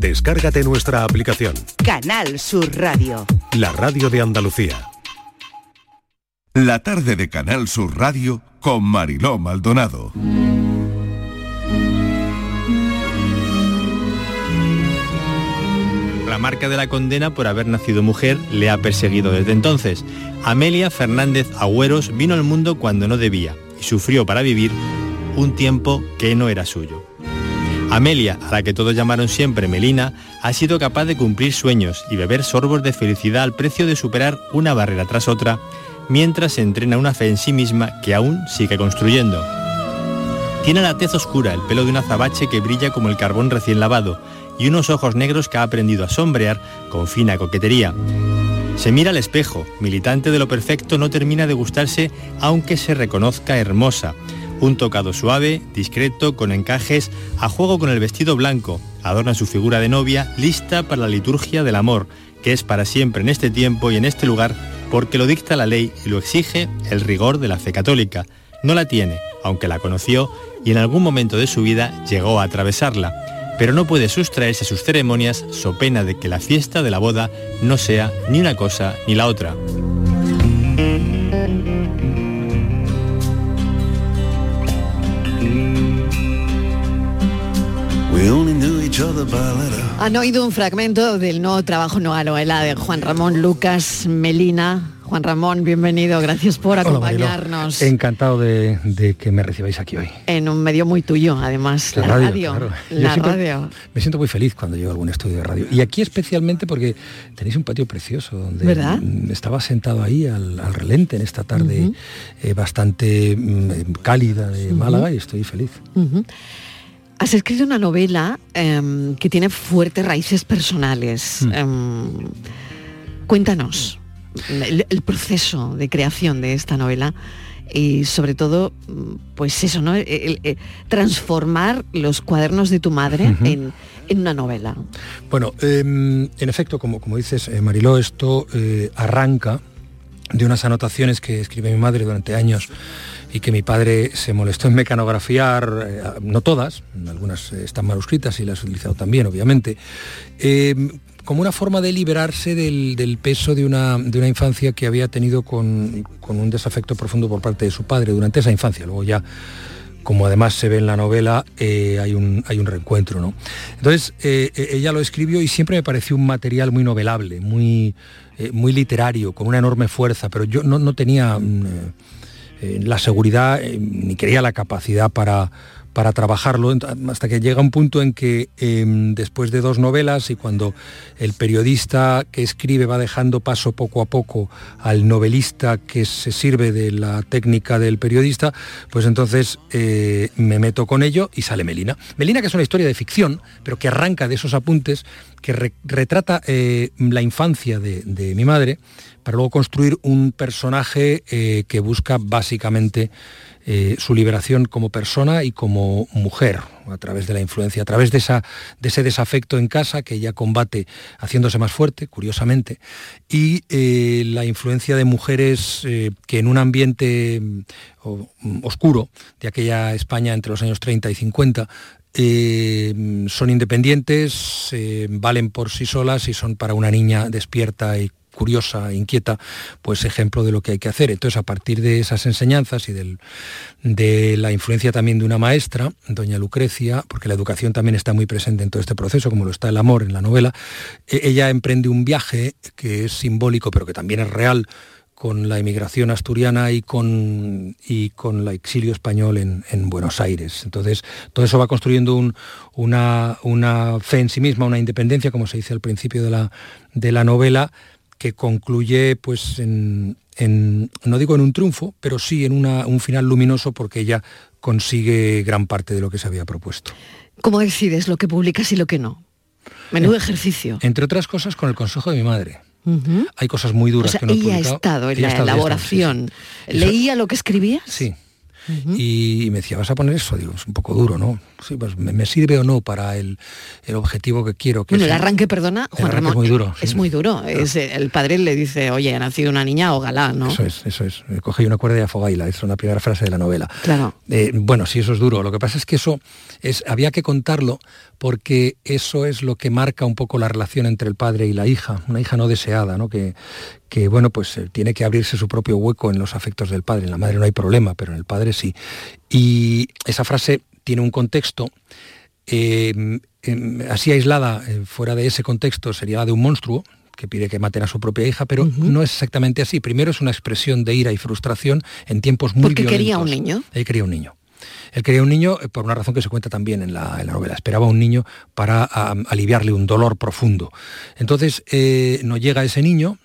Descárgate nuestra aplicación. Canal Sur Radio. La radio de Andalucía. La tarde de Canal Sur Radio con Mariló Maldonado. La marca de la condena por haber nacido mujer le ha perseguido desde entonces. Amelia Fernández Agüeros vino al mundo cuando no debía y sufrió para vivir un tiempo que no era suyo. Amelia, a la que todos llamaron siempre Melina, ha sido capaz de cumplir sueños y beber sorbos de felicidad al precio de superar una barrera tras otra, mientras se entrena una fe en sí misma que aún sigue construyendo. Tiene la tez oscura, el pelo de un azabache que brilla como el carbón recién lavado y unos ojos negros que ha aprendido a sombrear con fina coquetería. Se mira al espejo, militante de lo perfecto no termina de gustarse aunque se reconozca hermosa. Un tocado suave, discreto, con encajes, a juego con el vestido blanco, adorna su figura de novia, lista para la liturgia del amor, que es para siempre en este tiempo y en este lugar, porque lo dicta la ley y lo exige el rigor de la fe católica. No la tiene, aunque la conoció y en algún momento de su vida llegó a atravesarla pero no puede sustraerse a sus ceremonias so pena de que la fiesta de la boda no sea ni una cosa ni la otra. Han oído un fragmento del nuevo trabajo No de Juan Ramón Lucas Melina, Juan Ramón, bienvenido, gracias por acompañarnos. Encantado de, que me recibáis aquí hoy. En un medio muy tuyo, además, la, radio. La radio. Me siento muy feliz cuando llego a algún estudio de radio. Y aquí especialmente porque tenéis un patio precioso donde ¿verdad? estaba sentado ahí al, relente en esta tarde eh, bastante mm, cálida de Málaga y estoy feliz. Has escrito una novela em, que tiene fuertes raíces personales. Mm. Em, cuéntanos el, proceso de creación de esta novela y sobre todo, pues eso, ¿no? transformar los cuadernos de tu madre en, una novela. Bueno, em, en efecto, como, como dices, eh, Mariló, esto eh, arranca de unas anotaciones que escribe mi madre durante años y que mi padre se molestó en mecanografiar, eh, no todas, algunas están manuscritas y las he utilizado también, obviamente, em, como una forma de liberarse del, peso de una, de una, infancia que había tenido con, un desafecto profundo por parte de su padre durante esa infancia. Luego ya, como además se ve en la novela, eh, hay, un, hay un reencuentro. ¿no? Entonces, eh, eh, ella lo escribió y siempre me pareció un material muy novelable, muy, muy literario, con una enorme fuerza, pero yo no, no tenía mm, la seguridad ni creía la capacidad para para trabajarlo, hasta que llega un punto en que em, después de dos novelas y cuando el periodista que escribe va dejando paso poco a poco al novelista que se sirve de la técnica del periodista, pues entonces eh, me meto con ello y sale Melina. Melina que es una historia de ficción, pero que arranca de esos apuntes, que retrata eh, la infancia de, mi madre, para luego construir un personaje eh, que busca básicamente eh, su liberación como persona y como mujer, a través de la influencia, a través de, esa, de ese desafecto en casa que ella combate haciéndose más fuerte, curiosamente, y la influencia de mujeres que en un ambiente mm, oscuro de aquella España entre los años 30 y 50 son independientes, valen por sí solas y son para una niña despierta y curiosa, inquieta, pues ejemplo de lo que hay que hacer. Entonces, a partir de esas enseñanzas y de la influencia también de una maestra, doña Lucrecia, porque la educación también está muy presente en todo este proceso, como lo está el amor en la novela, e, ella emprende un viaje que es simbólico, pero que también es real, con la emigración asturiana y con, y con el exilio español en, Buenos Aires. Entonces, todo eso va construyendo una, una, fe en sí misma, una independencia, como se dice al principio de la, de la novela, que concluye pues en, no digo en un triunfo, pero sí en un final luminoso porque ella consigue gran parte de lo que se había propuesto. ¿Cómo decides lo que publicas y lo que no? Menudo ejercicio. Entre otras cosas con el consejo de mi madre. Hay cosas muy duras que no he ella ha estado en la elaboración. ¿Leía lo que escribías? Sí. y, me decía, ¿vas a poner eso? Digo, es un poco duro, ¿no? Sí, pues me, sirve o no para el, objetivo que quiero. Que bueno, el arranque, perdona, Juan Ramón, es muy duro. Es muy duro. Es, el padre le dice, oye, ha nacido una niña, o galán, ¿no? Eso es, eso es. Coge una cuerda y afogaila, es una primera frase de la novela. Claro. Eh, bueno, sí, eso es duro. Lo que pasa es que eso es, había que contarlo porque eso es lo que marca un poco la relación entre el padre y la hija, una hija no deseada, ¿no? Que, que bueno, pues eh, tiene que abrirse su propio hueco en los afectos del padre. En la madre no hay problema, pero en el padre sí. Y esa frase tiene un contexto. Eh, así aislada, eh, fuera de ese contexto, sería la de un monstruo, que pide que maten a su propia hija, pero no es exactamente así. Primero es una expresión de ira y frustración en tiempos muy Porque quería un niño. Él quería un niño. Él quería un niño eh, por una razón que se cuenta también en la, novela. Esperaba un niño para aliviarle un dolor profundo. Entonces eh, no llega ese niño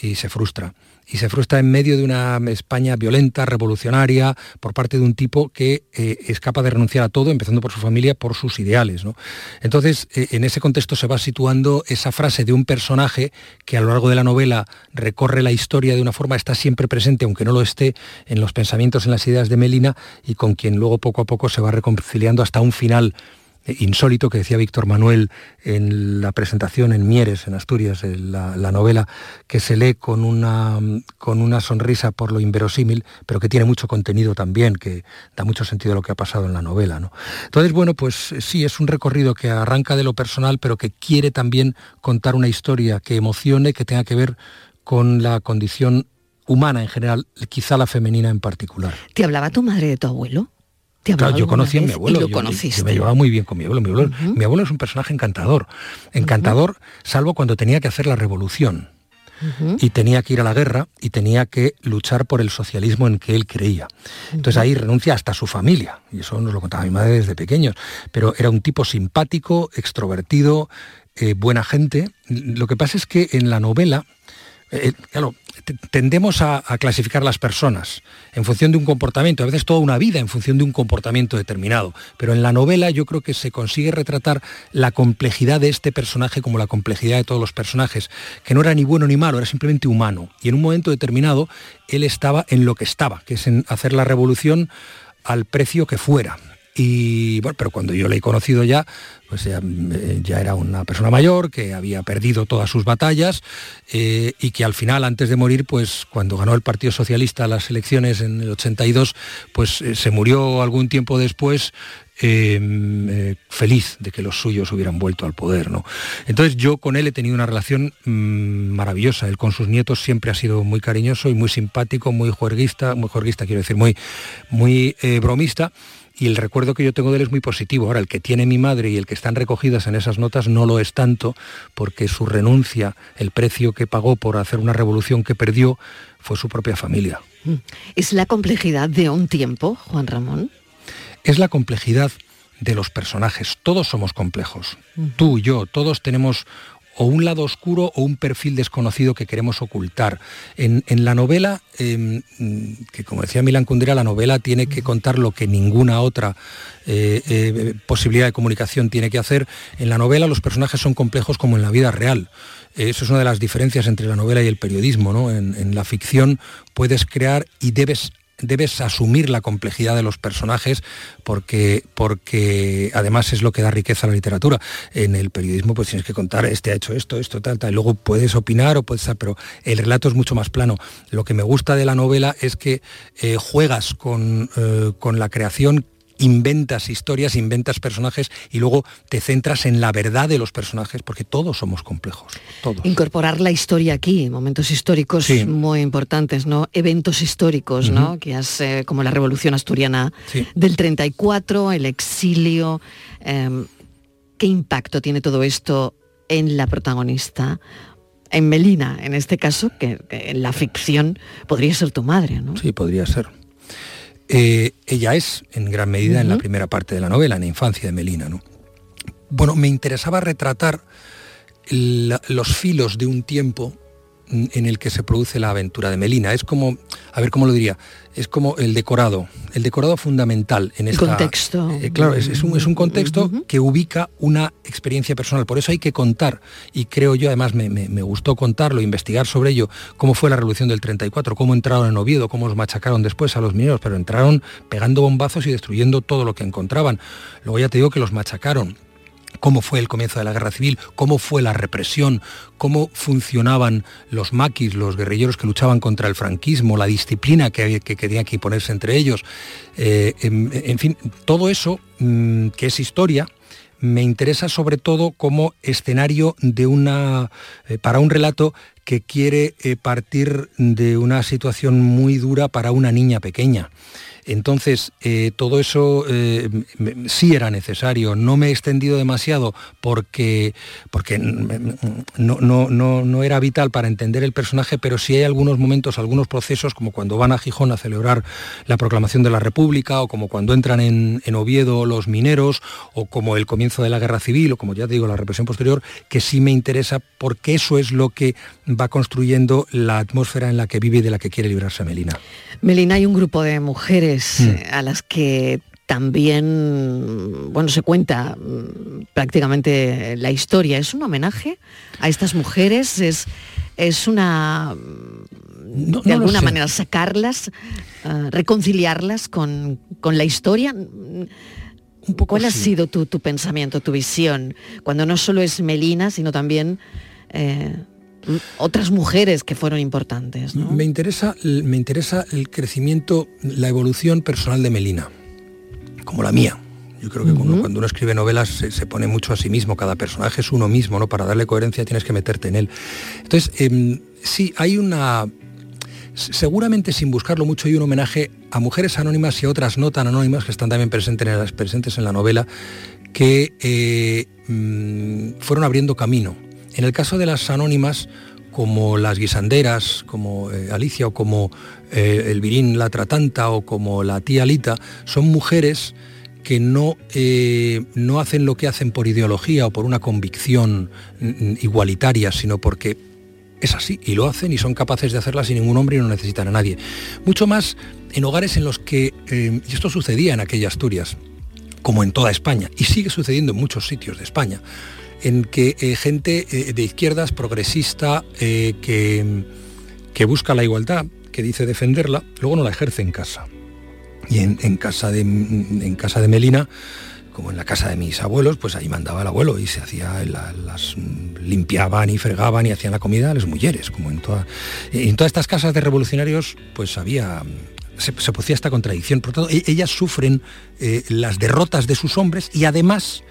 y se frustra y se frustra en medio de una España violenta, revolucionaria, por parte de un tipo que eh, es capaz de renunciar a todo, empezando por su familia, por sus ideales. Entonces, en ese contexto se va situando esa frase de un personaje que a lo largo de la novela recorre la historia de una forma, está siempre presente, aunque no lo esté, en los pensamientos, en las ideas de Melina, y con quien luego poco a poco se va reconciliando hasta un final eh, insólito que decía Víctor Manuel en la presentación en Mieres, en Asturias, la, novela, que se lee con una, con una sonrisa por lo inverosímil, pero que tiene mucho contenido también, que da mucho sentido a lo que ha pasado en la novela. ¿no? Entonces, bueno, pues eh, sí, es un recorrido que arranca de lo personal, pero que quiere también contar una historia que emocione, que tenga que ver con la condición humana en general, quizá la femenina en particular. ¿Te hablaba tu madre de tu abuelo? Claro, yo conocí a mi abuelo. lo yo, conociste. me llevaba muy bien con mi abuelo. Mi abuelo, es un personaje encantador. Encantador, salvo cuando tenía que hacer la revolución. Y tenía que ir a la guerra y tenía que luchar por el socialismo en que él creía. Entonces ahí renuncia hasta su familia. Y eso nos lo contaba mi madre desde pequeños. Pero era un tipo simpático, extrovertido, eh, buena gente. Lo que pasa es que en la novela, eh, claro, tendemos a, clasificar las personas en función de un comportamiento, a veces toda una vida en función de un comportamiento determinado, pero en la novela yo creo que se consigue retratar la complejidad de este personaje como la complejidad de todos los personajes, que no era ni bueno ni malo, era simplemente humano. Y en un momento determinado él estaba en lo que estaba, que es en hacer la revolución al precio que fuera. Y bueno, pero cuando yo le he conocido ya, pues ya, eh, era una persona mayor que había perdido todas sus batallas eh, y que al final, antes de morir, pues cuando ganó el Partido Socialista las elecciones en el 82, pues eh, se murió algún tiempo después feliz de que los suyos hubieran vuelto al poder. ¿no? Entonces yo con él he tenido una relación mm, maravillosa. Él con sus nietos siempre ha sido muy cariñoso y muy simpático, muy juerguista, muy juerguista quiero decir, muy, muy bromista y el recuerdo que yo tengo de él es muy positivo. Ahora, el que tiene mi madre y el que están recogidas en esas notas no lo es tanto porque su renuncia, el precio que pagó por hacer una revolución que perdió, fue su propia familia. Mm. ¿Es la complejidad de un tiempo, Juan Ramón? Es la complejidad de los personajes. Todos somos complejos. Tú y yo, todos tenemos o un lado oscuro o un perfil desconocido que queremos ocultar. En, la novela, em, que como decía Milan Kundera, la novela tiene que contar lo que ninguna otra eh, eh, posibilidad de comunicación tiene que hacer. En la novela los personajes son complejos como en la vida real. Eso es una de las diferencias entre la novela y el periodismo. ¿no? en la ficción puedes crear y debes debes asumir la complejidad de los personajes porque, porque además es lo que da riqueza a la literatura. En el periodismo pues tienes que contar, este ha hecho esto, esto, tal, tal, y luego puedes opinar o puedes, pero el relato es mucho más plano. Lo que me gusta de la novela es que eh, juegas con, eh, con la creación inventas historias, inventas personajes y luego te centras en la verdad de los personajes, porque todos somos complejos. Todos. Incorporar la historia aquí, momentos históricos muy importantes, ¿no? Eventos históricos, ¿no? Que hace como la Revolución Asturiana del 34, el exilio. Em, ¿Qué impacto tiene todo esto en la protagonista? En Melina, en este caso, que, en la ficción podría ser tu madre, ¿no? Sí, podría ser. Eh, ella es, en gran medida, en la primera parte de la novela, en la infancia de Melina. ¿no? Bueno, me interesaba retratar los filos de un tiempo en el que se produce la aventura de Melina. Es como, a ver cómo lo diría, es como el decorado, el decorado fundamental en este contexto. Eh, claro, es, un, contexto que ubica una experiencia personal. Por eso hay que contar, y creo yo, además me, gustó contarlo, investigar sobre ello, cómo fue la revolución del 34, cómo entraron en Oviedo, cómo los machacaron después a los mineros, pero entraron pegando bombazos y destruyendo todo lo que encontraban. Luego ya te digo que los machacaron cómo fue el comienzo de la guerra civil, cómo fue la represión, cómo funcionaban los maquis, los guerrilleros que luchaban contra el franquismo, la disciplina que, que, tenía que imponerse entre ellos. Eh, en, fin, todo eso, mm, que es historia, me interesa sobre todo como escenario de una, eh, para un relato que quiere eh, partir de una situación muy dura para una niña pequeña. Entonces, eh, todo eso eh, sí era necesario. No me he extendido demasiado porque, porque no, no, era vital para entender el personaje, pero sí hay algunos momentos, algunos procesos, como cuando van a Gijón a celebrar la proclamación de la República, o como cuando entran en, en Oviedo los mineros, o como el comienzo de la Guerra Civil, o como ya digo, la represión posterior, que sí me interesa porque eso es lo que va construyendo la atmósfera en la que vive y de la que quiere librarse Melina. Melina, hay un grupo de mujeres Mm. Eh, a las que también, bueno, se cuenta mm, prácticamente la historia. ¿Es un homenaje a estas mujeres? ¿Es, es una, mm, de alguna manera, sacarlas, eh, reconciliarlas con, la historia? Un poco ¿Cuál ha sido tu, pensamiento, tu visión? Cuando no solo es Melina, sino también... Eh, otras mujeres que fueron importantes. Me, interesa, me interesa el crecimiento, la evolución personal de Melina, como la mía. Yo creo que cuando, uno escribe novelas se, pone mucho a sí mismo, cada personaje es uno mismo, ¿no? Para darle coherencia tienes que meterte en él. Entonces, em, sí, hay una... Seguramente sin buscarlo mucho hay un homenaje a mujeres anónimas y a otras no tan anónimas que están también presentes en, las, presentes en la novela, que eh, mm, fueron abriendo camino en el caso de las anónimas, como las guisanderas, como eh, Alicia o como eh, Elvirín la tratanta o como la tía Alita, son mujeres que no, eh, no hacen lo que hacen por ideología o por una convicción mm, igualitaria, sino porque es así y lo hacen y son capaces de hacerla sin ningún hombre y no necesitan a nadie. Mucho más en hogares en los que, y esto sucedía en aquella Asturias, como en toda España, y sigue sucediendo en muchos sitios de España, en que eh, gente eh, de izquierdas, progresista, eh, que, que, busca la igualdad, que dice defenderla, luego no la ejerce en casa. Y en, casa, de, en casa de Melina, como en la casa de mis abuelos, pues ahí mandaba el abuelo y se hacía, las limpiaban y fregaban y hacían la comida a las mujeres, como en, toda, en todas estas casas de revolucionarios, pues había se, se producía esta contradicción. Por tanto, e, ellas sufren las derrotas de sus hombres y además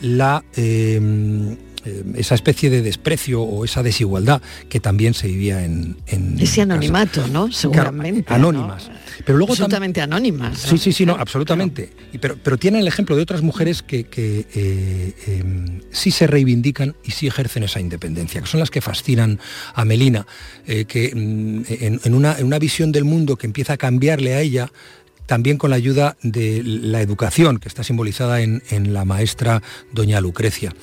la, em, eh, esa especie de desprecio o esa desigualdad que también se vivía en... Ese anonimato, ¿no? Seguramente. anónimas. Pero luego absolutamente anónimas. Sí, sí, sí, no, absolutamente. pero, pero tienen el ejemplo de otras mujeres que, eh, em, sí se reivindican y sí ejercen esa independencia, que son las que fascinan a Melina, eh, que mm, en, una, en una visión del mundo que empieza a cambiarle a ella, también con la ayuda de la educación, que está simbolizada en, la maestra doña Lucrecia.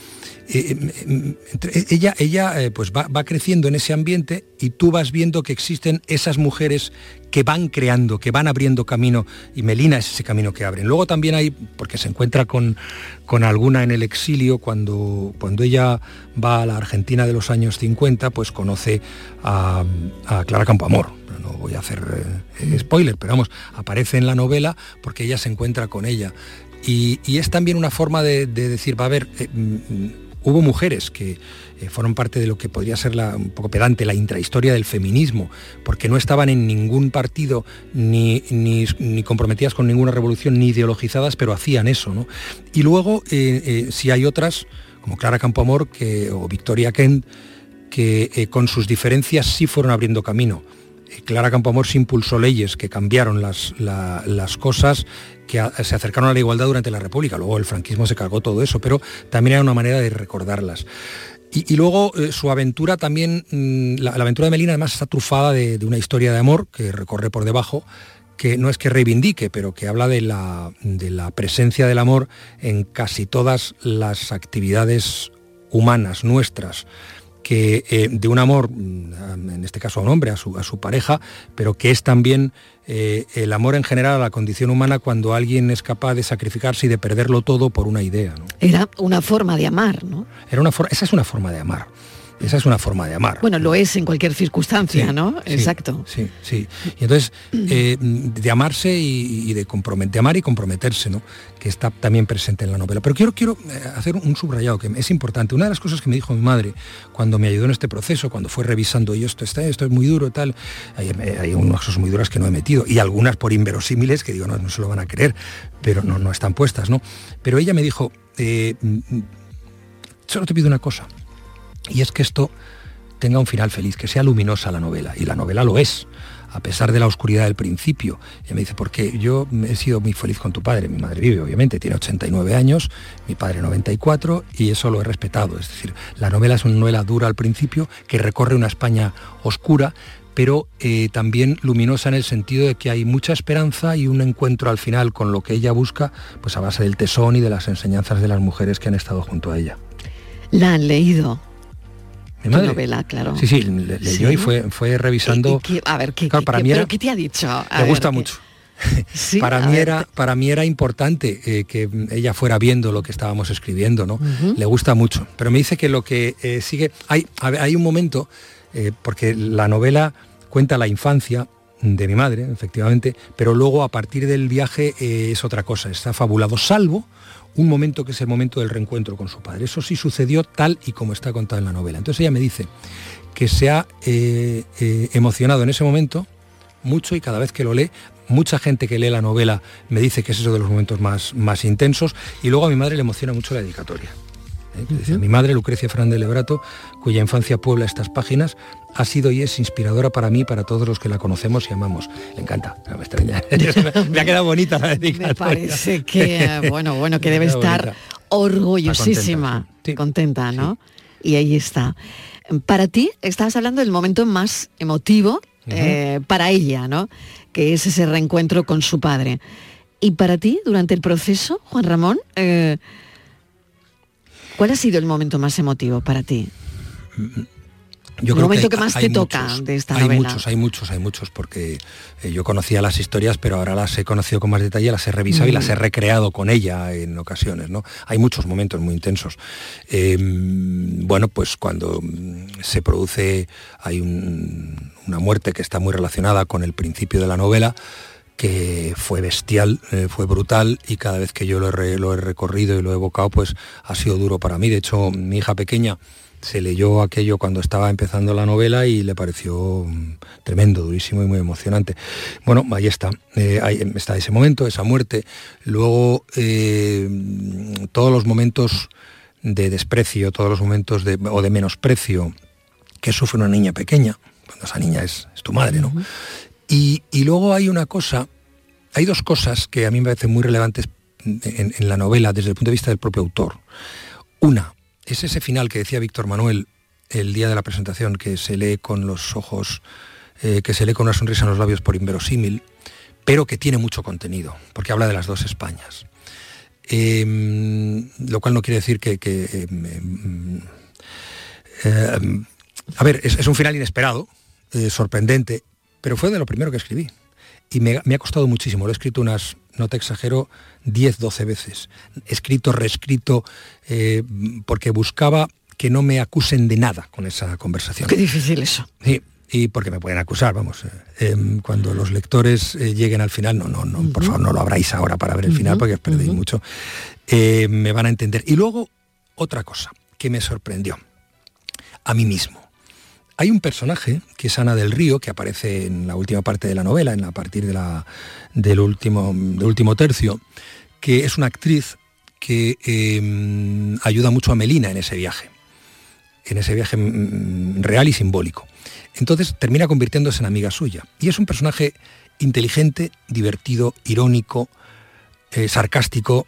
Eh, eh, eh, ella ella pues va, creciendo en ese ambiente y tú vas viendo que existen esas mujeres que van creando, que van abriendo camino y Melina es ese camino que abren. Luego también hay, porque se encuentra con, con alguna en el exilio, cuando, cuando ella va a la Argentina de los años 50, pues conoce a Clara Campoamor, voy a hacer eh, spoiler, pero vamos, aparece en la novela porque ella se encuentra con ella. Y, es también una forma de, decir, va a haber, eh, mm, hubo mujeres que eh, fueron parte de lo que podría ser la, un poco pedante, la intrahistoria del feminismo, porque no estaban en ningún partido ni, ni, comprometidas con ninguna revolución, ni ideologizadas, pero hacían eso. ¿no? Y luego, si hay otras, como Clara Campoamor que, o Victoria Kent, que con sus diferencias sí fueron abriendo camino Clara Campoamor se impulsó leyes que cambiaron las, las cosas, que se acercaron a la igualdad durante la República. Luego el franquismo se cargó todo eso, pero también era una manera de recordarlas. Y, luego eh, su aventura también, mm, la, aventura de Melina además está trufada de, una historia de amor que recorre por debajo, que no es que reivindique, pero que habla de la, de la presencia del amor en casi todas las actividades humanas nuestras que eh, de un amor, mm, en este caso a un hombre, a su, a su pareja, pero que es también eh, el amor en general a la condición humana cuando alguien es capaz de sacrificarse y de perderlo todo por una idea. Era una forma de amar, ¿no? Era una esa es una forma de amar. Esa es una forma de amar. Bueno, lo es en cualquier circunstancia, ¿no? Exacto. Sí, sí. Y entonces, eh, de amarse y, de, de amar y comprometerse, ¿no? Que está también presente en la novela. Pero quiero, quiero eh, hacer un subrayado que es importante. Una de las cosas que me dijo mi madre cuando me ayudó en este proceso, cuando fue revisando, y esto está, esto es muy duro, tal, hay, hay unas cosas muy duras que no he metido, y algunas por inverosímiles que digo, no, no se lo van a creer, pero no, no están puestas, ¿no? Pero ella me dijo, eh, mm, mm, solo te pido una cosa y es que esto tenga un final feliz, que sea luminosa la novela, y la novela lo es, a pesar de la oscuridad del principio. Y me dice, porque yo he sido muy feliz con tu padre, mi madre vive, obviamente, tiene 89 años, mi padre 94, y eso lo he respetado. Es decir, la novela es una novela dura al principio, que recorre una España oscura, pero eh, también luminosa en el sentido de que hay mucha esperanza y un encuentro al final con lo que ella busca, pues a base del tesón y de las enseñanzas de las mujeres que han estado junto a ella. La han leído mi madre. novela, claro. Sí, sí, leyó y fue, fue revisando. a ver, ¿qué, para mí ¿pero qué te ha dicho? me gusta mucho. para, mí era, para mí era importante eh, que ella fuera viendo lo que estábamos escribiendo, ¿no? Le gusta mucho. Pero me dice que lo que eh, sigue. Hay, hay un momento, eh, porque la novela cuenta la infancia de mi madre, efectivamente, pero luego a partir del viaje es otra cosa, está fabulado, salvo un momento que es el momento del reencuentro con su padre. Eso sí sucedió tal y como está contado en la novela. Entonces ella me dice que se ha eh, eh, emocionado en ese momento mucho y cada vez que lo lee, mucha gente que lee la novela me dice que es eso de los momentos más, más intensos y luego a mi madre le emociona mucho la dedicatoria. ¿Eh? Mi madre, Lucrecia Fernández Lebrato, cuya infancia puebla estas páginas, ha sido y es inspiradora para mí, para todos los que la conocemos y amamos. Le encanta, me extraña. me ha quedado bonita la dedicatoria. Me parece que, bueno, bueno, que debe estar orgullosísima, contenta, ¿no? Y ahí está. Para ti, estabas hablando del momento más emotivo eh, para ella, ¿no? Que es ese reencuentro con su padre. Y para ti, durante el proceso, Juan Ramón, eh, ¿Cuál ha sido el momento más emotivo para ti? Yo el momento que, más te toca de esta hay muchos, hay muchos, hay muchos, porque eh, yo conocía las historias, pero ahora las he conocido con más detalle, las he revisado y las he mm. recreado con ella en ocasiones. ¿no? Hay muchos momentos muy intensos. Em, bueno, pues cuando mm, se produce, hay una muerte que está muy relacionada con el principio de la novela, que fue bestial, eh, fue brutal y cada vez que yo lo he, recorrido y lo he evocado, pues ha sido duro para mí. De hecho, mi hija pequeña se leyó aquello cuando estaba empezando la novela y le pareció mm, tremendo, durísimo y muy emocionante. Bueno, ahí está, eh, ahí está ese momento, esa muerte. Luego, eh, todos los momentos de desprecio, todos los momentos de, o de menosprecio que sufre una niña pequeña, cuando esa niña es, es tu madre, ¿no? Y, luego hay una cosa, hay dos cosas que a mí me parecen muy relevantes en, la novela desde el punto de vista del propio autor. Una, es ese final que decía Víctor Manuel el día de la presentación, que se lee con los ojos, eh, que se lee con una sonrisa en los labios por inverosímil, pero que tiene mucho contenido, porque habla de las dos Españas. Em, lo cual no quiere decir que... Em, em, a ver, es, un final inesperado, eh, sorprendente, pero fue de lo primero que escribí. Y me, ha costado muchísimo. Lo he escrito unas, no te exagero, 10, 12 veces. Escrito, reescrito, eh, porque buscaba que no me acusen de nada con esa conversación. Qué difícil eso. Sí, y porque me pueden acusar, vamos. Eh, em, cuando los lectores eh, lleguen al final, no, no, no, por favor, no lo abráis ahora para ver el final, porque os perdéis mucho. me van a entender. Y luego, otra cosa que me sorprendió a mí mismo. Hay un personaje, que es Ana del Río, que aparece en la última parte de la novela, en la, a partir del, último, último tercio, que es una actriz que em, ayuda mucho a Melina en ese viaje, en ese viaje mm, real y simbólico. Entonces termina convirtiéndose en amiga suya. Y es un personaje inteligente, divertido, irónico, eh, sarcástico,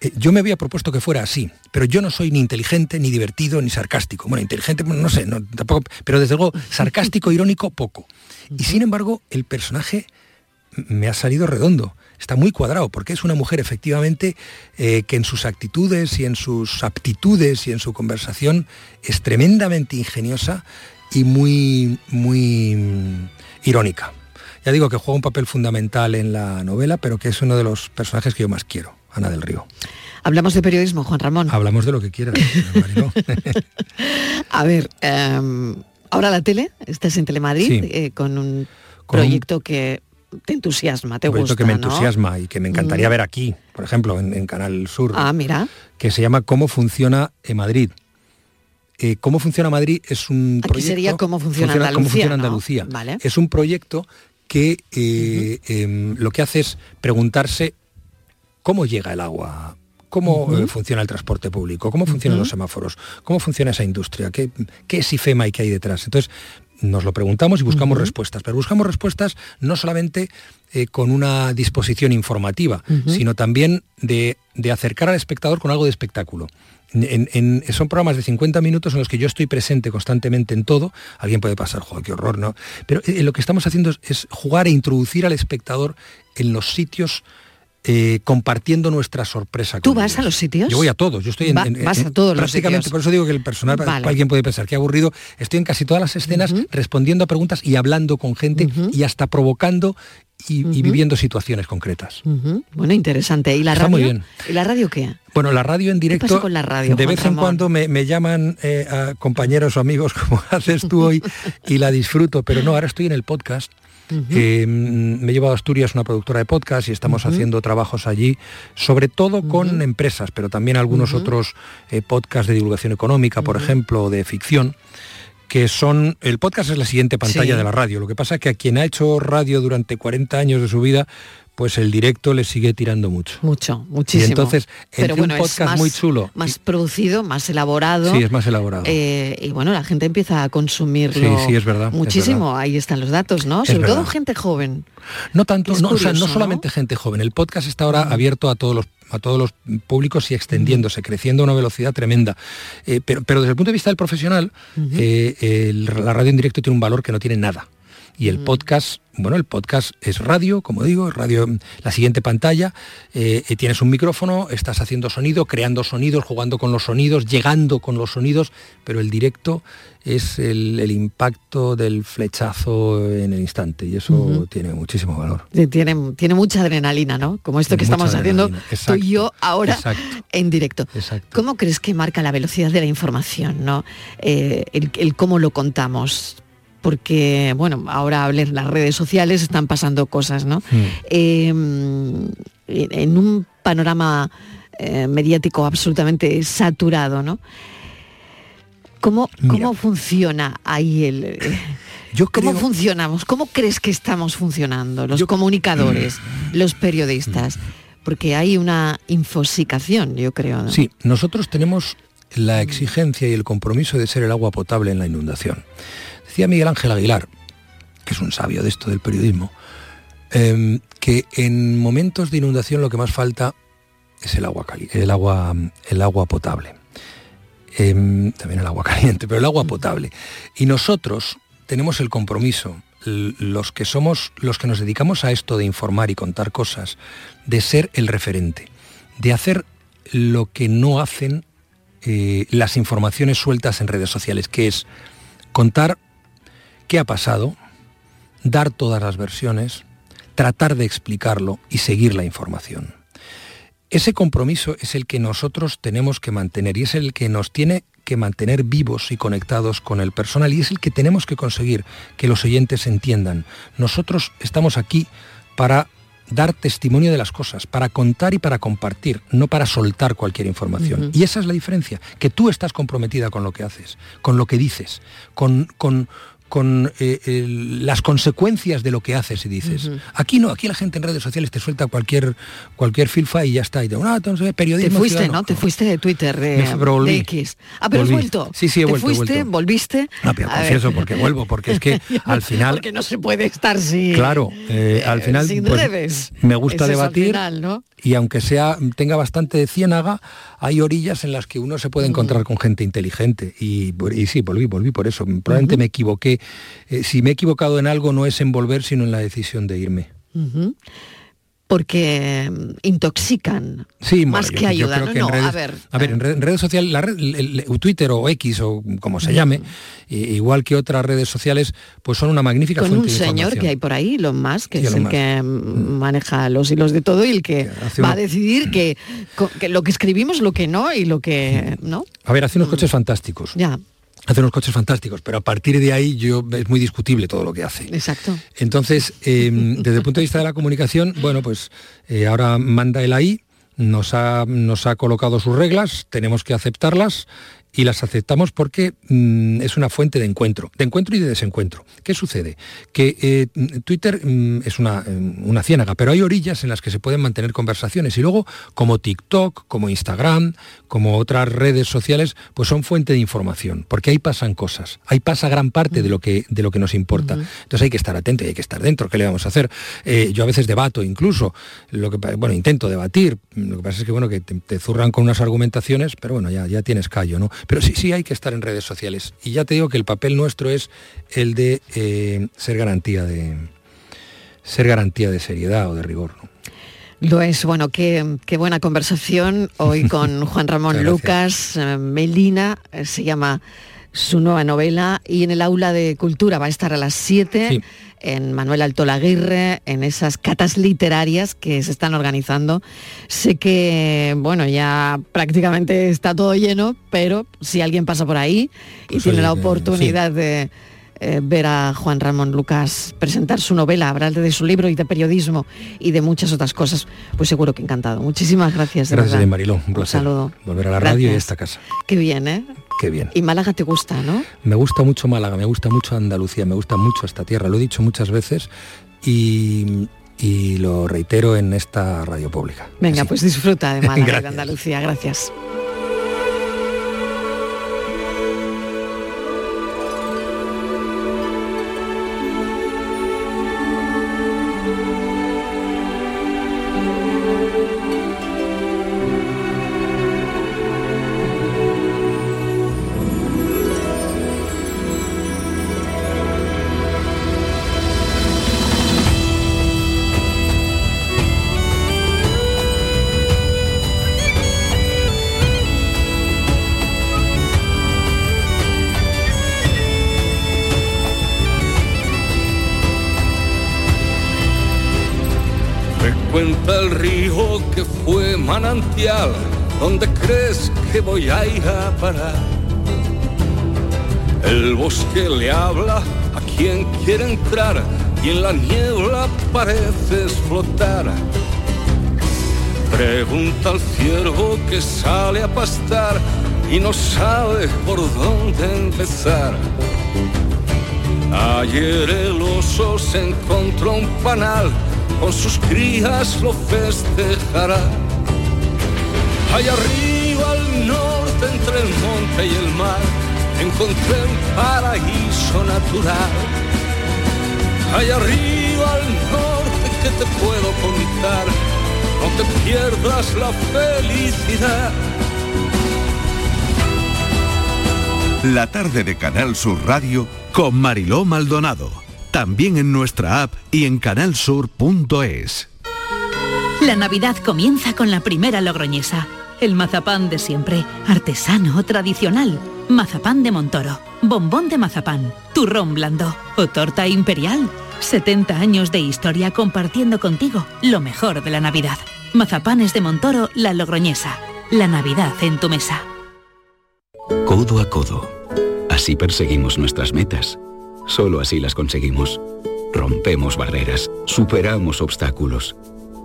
eh, yo me había propuesto que fuera así, pero yo no soy ni inteligente, ni divertido, ni sarcástico. Bueno, inteligente, no sé, tampoco, pero desde luego sarcástico, irónico, poco. Y sin embargo, el personaje me ha salido redondo. está muy cuadrado, porque es una mujer efectivamente eh, que en sus actitudes y en sus aptitudes y en su conversación es tremendamente ingeniosa y muy, muy mm, irónica. Ya digo que juega un papel fundamental en la novela, pero que es uno de los personajes que yo más quiero, Ana del Río. Hablamos de periodismo, Juan Ramón. Hablamos de lo que quieras. A ver, em, ahora la tele, estás en Telemadrid eh, con un proyecto que te entusiasma, te un gusta, que me entusiasma y que me encantaría mm. ver aquí, por ejemplo, en, Canal Sur. Ah, mira. Que se llama Cómo funciona en Madrid. Eh, cómo funciona Madrid es un Aquí sería cómo funciona, Andalucía. Cómo funciona Andalucía. Es un proyecto que eh, em, lo que hace es preguntarse cómo llega el agua cómo eh, funciona el transporte público, cómo funcionan los semáforos, cómo funciona esa industria, qué, qué es IFEMA y qué hay detrás. Entonces, nos lo preguntamos y buscamos respuestas, pero buscamos respuestas no solamente eh, con una disposición informativa, sino también de, acercar al espectador con algo de espectáculo. son programas de 50 minutos en los que yo estoy presente constantemente en todo. Alguien puede pasar, joder, qué horror, ¿no? Pero eh, lo que estamos haciendo es jugar e introducir al espectador en los sitios eh, compartiendo nuestra sorpresa. ¿Tú vas a los sitios? Yo voy a todos. Yo estoy en, vas a todos prácticamente, por eso digo que el personal, alguien puede pensar que aburrido. Estoy en casi todas las escenas respondiendo a preguntas y hablando con gente y hasta provocando y, viviendo situaciones concretas. Bueno, interesante. ¿Y la radio? Muy bien. ¿Y la radio qué? Bueno, la radio en directo. con la radio? De vez en cuando me, llaman eh, a compañeros o amigos como haces tú hoy y la disfruto, pero no, ahora estoy en el podcast Mm, me he llevado a Asturias una productora de podcast y estamos haciendo trabajos allí, sobre todo con empresas, pero también algunos otros eh, podcasts de divulgación económica, por ejemplo, de ficción que son, el podcast es la siguiente pantalla de la radio. Lo que pasa es que a quien ha hecho radio durante 40 años de su vida, pues el directo le sigue tirando mucho. Mucho, muchísimo. Y entonces, Pero bueno, un podcast muy chulo. Más producido, más elaborado. Sí, es más elaborado. Eh, y bueno, la gente empieza a consumirlo. Sí, sí, es verdad. Muchísimo, ahí están los datos, ¿no? Sobre todo gente joven. No tanto, no, no solamente gente joven. El podcast está ahora abierto a todos los a todos los públicos y extendiéndose, creciendo a una velocidad tremenda. Eh, pero, pero, desde el punto de vista del profesional, eh, la radio en directo tiene un valor que no tiene nada. Y el podcast bueno, el podcast es radio, como digo, radio, la siguiente pantalla, eh, tienes un micrófono, estás haciendo sonido, creando sonidos, jugando con los sonidos, llegando con los sonidos, pero el directo es el, impacto del flechazo en el instante y eso tiene muchísimo valor. Tiene, tiene mucha adrenalina, ¿no? Como esto que estamos haciendo tú y yo ahora en directo. ¿Cómo crees que marca la velocidad de la información, ¿no? Eh, el cómo lo contamos? Porque, bueno, ahora hablen las redes sociales, están pasando cosas, ¿no? Em, en un panorama eh, mediático absolutamente saturado, ¿no? ¿Cómo, cómo funciona ahí el... Yo ¿Cómo funcionamos? ¿Cómo crees que estamos funcionando los comunicadores, los periodistas? Porque hay una infosicación, yo creo. Sí, nosotros tenemos la exigencia y el compromiso de ser el agua potable en la inundación. Decía Miguel Ángel Aguilar, que es un sabio de esto del periodismo, em, que en momentos de inundación lo que más falta es el agua, el agua, el agua potable. Em, también el agua caliente, pero el agua potable. Y nosotros tenemos el compromiso, los que somos, los que nos dedicamos a esto de informar y contar cosas, de ser el referente, de hacer lo que no hacen eh, las informaciones sueltas en redes sociales, que es contar qué ha pasado, dar todas las versiones, tratar de explicarlo y seguir la información. Ese compromiso es el que nosotros tenemos que mantener y es el que nos tiene que mantener vivos y conectados con el personal y es el que tenemos que conseguir que los oyentes entiendan. Nosotros estamos aquí para dar testimonio de las cosas, para contar y para compartir, no para soltar cualquier información. Y esa es la diferencia, que tú estás comprometida con lo que haces, con lo que dices, con, con, con eh, las consecuencias de lo que haces y dices. Aquí no, aquí la gente en redes sociales te suelta cualquier cualquier filfa y ya está. Y te, ah, entonces, periodismo te fuiste, ¿no? Te fuiste de Twitter, de, X. Ah, pero has vuelto. Sí, sí, he vuelto. Te fuiste, volviste. No, pero confieso porque vuelvo, porque es que al final... Porque no se puede estar sin... Claro, eh, al final... Sin pues, Me gusta debatir y aunque sea tenga bastante de ciénaga, hay orillas en las que uno se puede encontrar con gente inteligente. Y, sí, volví, volví por eso. Probablemente me equivoqué. Eh, si me he equivocado en algo no es en volver, sino en la decisión de irme. Porque mm, intoxican Sí, más yo- que yo ayudan. que no, redes- a ver. A ver, en, red- en redes sociales, la red- el- el- Twitter o X o como se llame, i- igual que otras redes sociales, pues son una magnífica con fuente un de señor que hay por ahí, Elon Musk, que Sí, es el que mm, maneja los hilos de todo y el que va a decidir que, lo que escribimos, lo que no y lo que no. A ver, hace unos coches fantásticos. Ya, Hace unos coches fantásticos, pero a partir de ahí yo es muy discutible todo lo que hace. exacto. Entonces, eh, desde el punto de vista de la comunicación, bueno, pues eh, ahora manda el ahí, nos ha, nos ha colocado sus reglas, tenemos que aceptarlas y las aceptamos porque mm, es una fuente de encuentro, de encuentro y de desencuentro. ¿Qué sucede? Que eh, Twitter mm, es una, mm, una ciénaga, pero hay orillas en las que se pueden mantener conversaciones y luego como TikTok, como Instagram, como otras redes sociales, pues son fuente de información, porque ahí pasan cosas, ahí pasa gran parte de lo que, de lo que nos importa. Entonces hay que estar atento y hay que estar dentro, ¿qué le vamos a hacer? Eh, yo a veces debato incluso, lo que, bueno, intento debatir, lo que pasa es que bueno, que te, te zurran con unas argumentaciones, pero bueno, ya, ya tienes callo, ¿no? Pero sí, sí hay que estar en redes sociales. Y ya te digo que el papel nuestro es el de eh, ser garantía de ser garantía de seriedad o de rigor. ¿no? Lo es, bueno, qué, qué buena conversación hoy con Juan Ramón Lucas. eh, Melina, eh, se llama su nueva novela, y en el aula de cultura va a estar a las 7 Sí. En Manuel Alto Laguirre, en esas catas literarias que se están organizando. Sé que, bueno, ya prácticamente está todo lleno, pero si alguien pasa por ahí y Pues tiene oye, la oportunidad de eh, ver a Juan Ramón Lucas presentar su novela, hablar de su libro y de periodismo y de muchas otras cosas, pues seguro que encantado. Muchísimas gracias. de Gracias. Mariló, un placer. saludo. Volver a la radio y a esta casa. Qué bien, ¿eh? Qué bien. Y Málaga te gusta, ¿no? Me gusta mucho Málaga, me gusta mucho Andalucía, me gusta mucho esta tierra, lo he dicho muchas veces y, y lo reitero en esta radio pública. Venga, Así. pues disfruta de Málaga y de. Andalucía. Gracias. Manantial, donde crees que voy a ir a parar. El bosque le habla a quien quiere entrar y en la niebla pareces flotar. Pregunta al ciervo que sale a pastar y no sabe por dónde empezar. Ayer el oso se encontró un panal, con sus crías lo festejará. Allá arriba al norte entre el monte y el mar, encontré un paraíso natural. Allá arriba al norte que te puedo contar, no te pierdas la felicidad. La tarde de Canal Sur Radio con Mariló Maldonado. También en nuestra app y en canalsur.es. La Navidad comienza con la primera logroñesa. El mazapán de siempre, artesano, tradicional. Mazapán de Montoro, bombón de mazapán, turrón blando o torta imperial. 70 años de historia compartiendo contigo lo mejor de la Navidad. Mazapanes de Montoro, la logroñesa. La Navidad en tu mesa. Codo a codo. Así perseguimos nuestras metas. Solo así las conseguimos. Rompemos barreras, superamos obstáculos.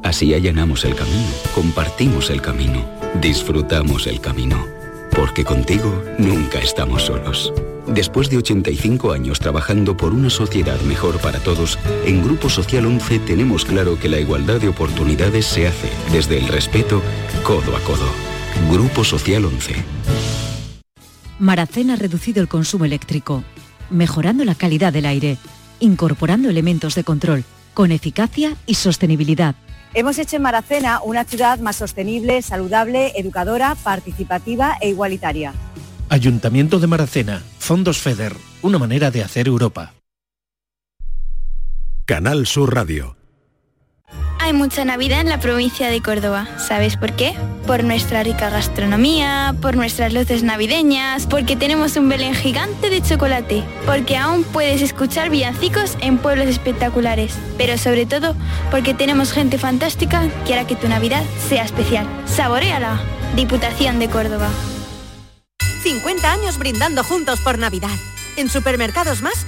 Así allanamos el camino, compartimos el camino, disfrutamos el camino. Porque contigo nunca estamos solos. Después de 85 años trabajando por una sociedad mejor para todos, en Grupo Social 11 tenemos claro que la igualdad de oportunidades se hace desde el respeto codo a codo. Grupo Social 11. Maracena ha reducido el consumo eléctrico, mejorando la calidad del aire, incorporando elementos de control, con eficacia y sostenibilidad. Hemos hecho en Maracena una ciudad más sostenible, saludable, educadora, participativa e igualitaria. Ayuntamiento de Maracena, Fondos FEDER, una manera de hacer Europa. Canal Sur Radio. Hay mucha Navidad en la provincia de Córdoba. ¿Sabes por qué? Por nuestra rica gastronomía, por nuestras luces navideñas, porque tenemos un Belén gigante de chocolate, porque aún puedes escuchar villancicos en pueblos espectaculares, pero sobre todo porque tenemos gente fantástica que hará que tu Navidad sea especial. ¡Saboréala! Diputación de Córdoba. 50 años brindando juntos por Navidad. En Supermercados Más,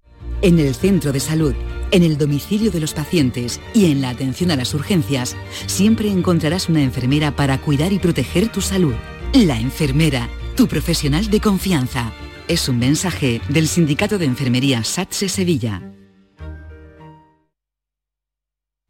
En el centro de salud, en el domicilio de los pacientes y en la atención a las urgencias, siempre encontrarás una enfermera para cuidar y proteger tu salud. La enfermera, tu profesional de confianza. Es un mensaje del Sindicato de Enfermería SATSE Sevilla.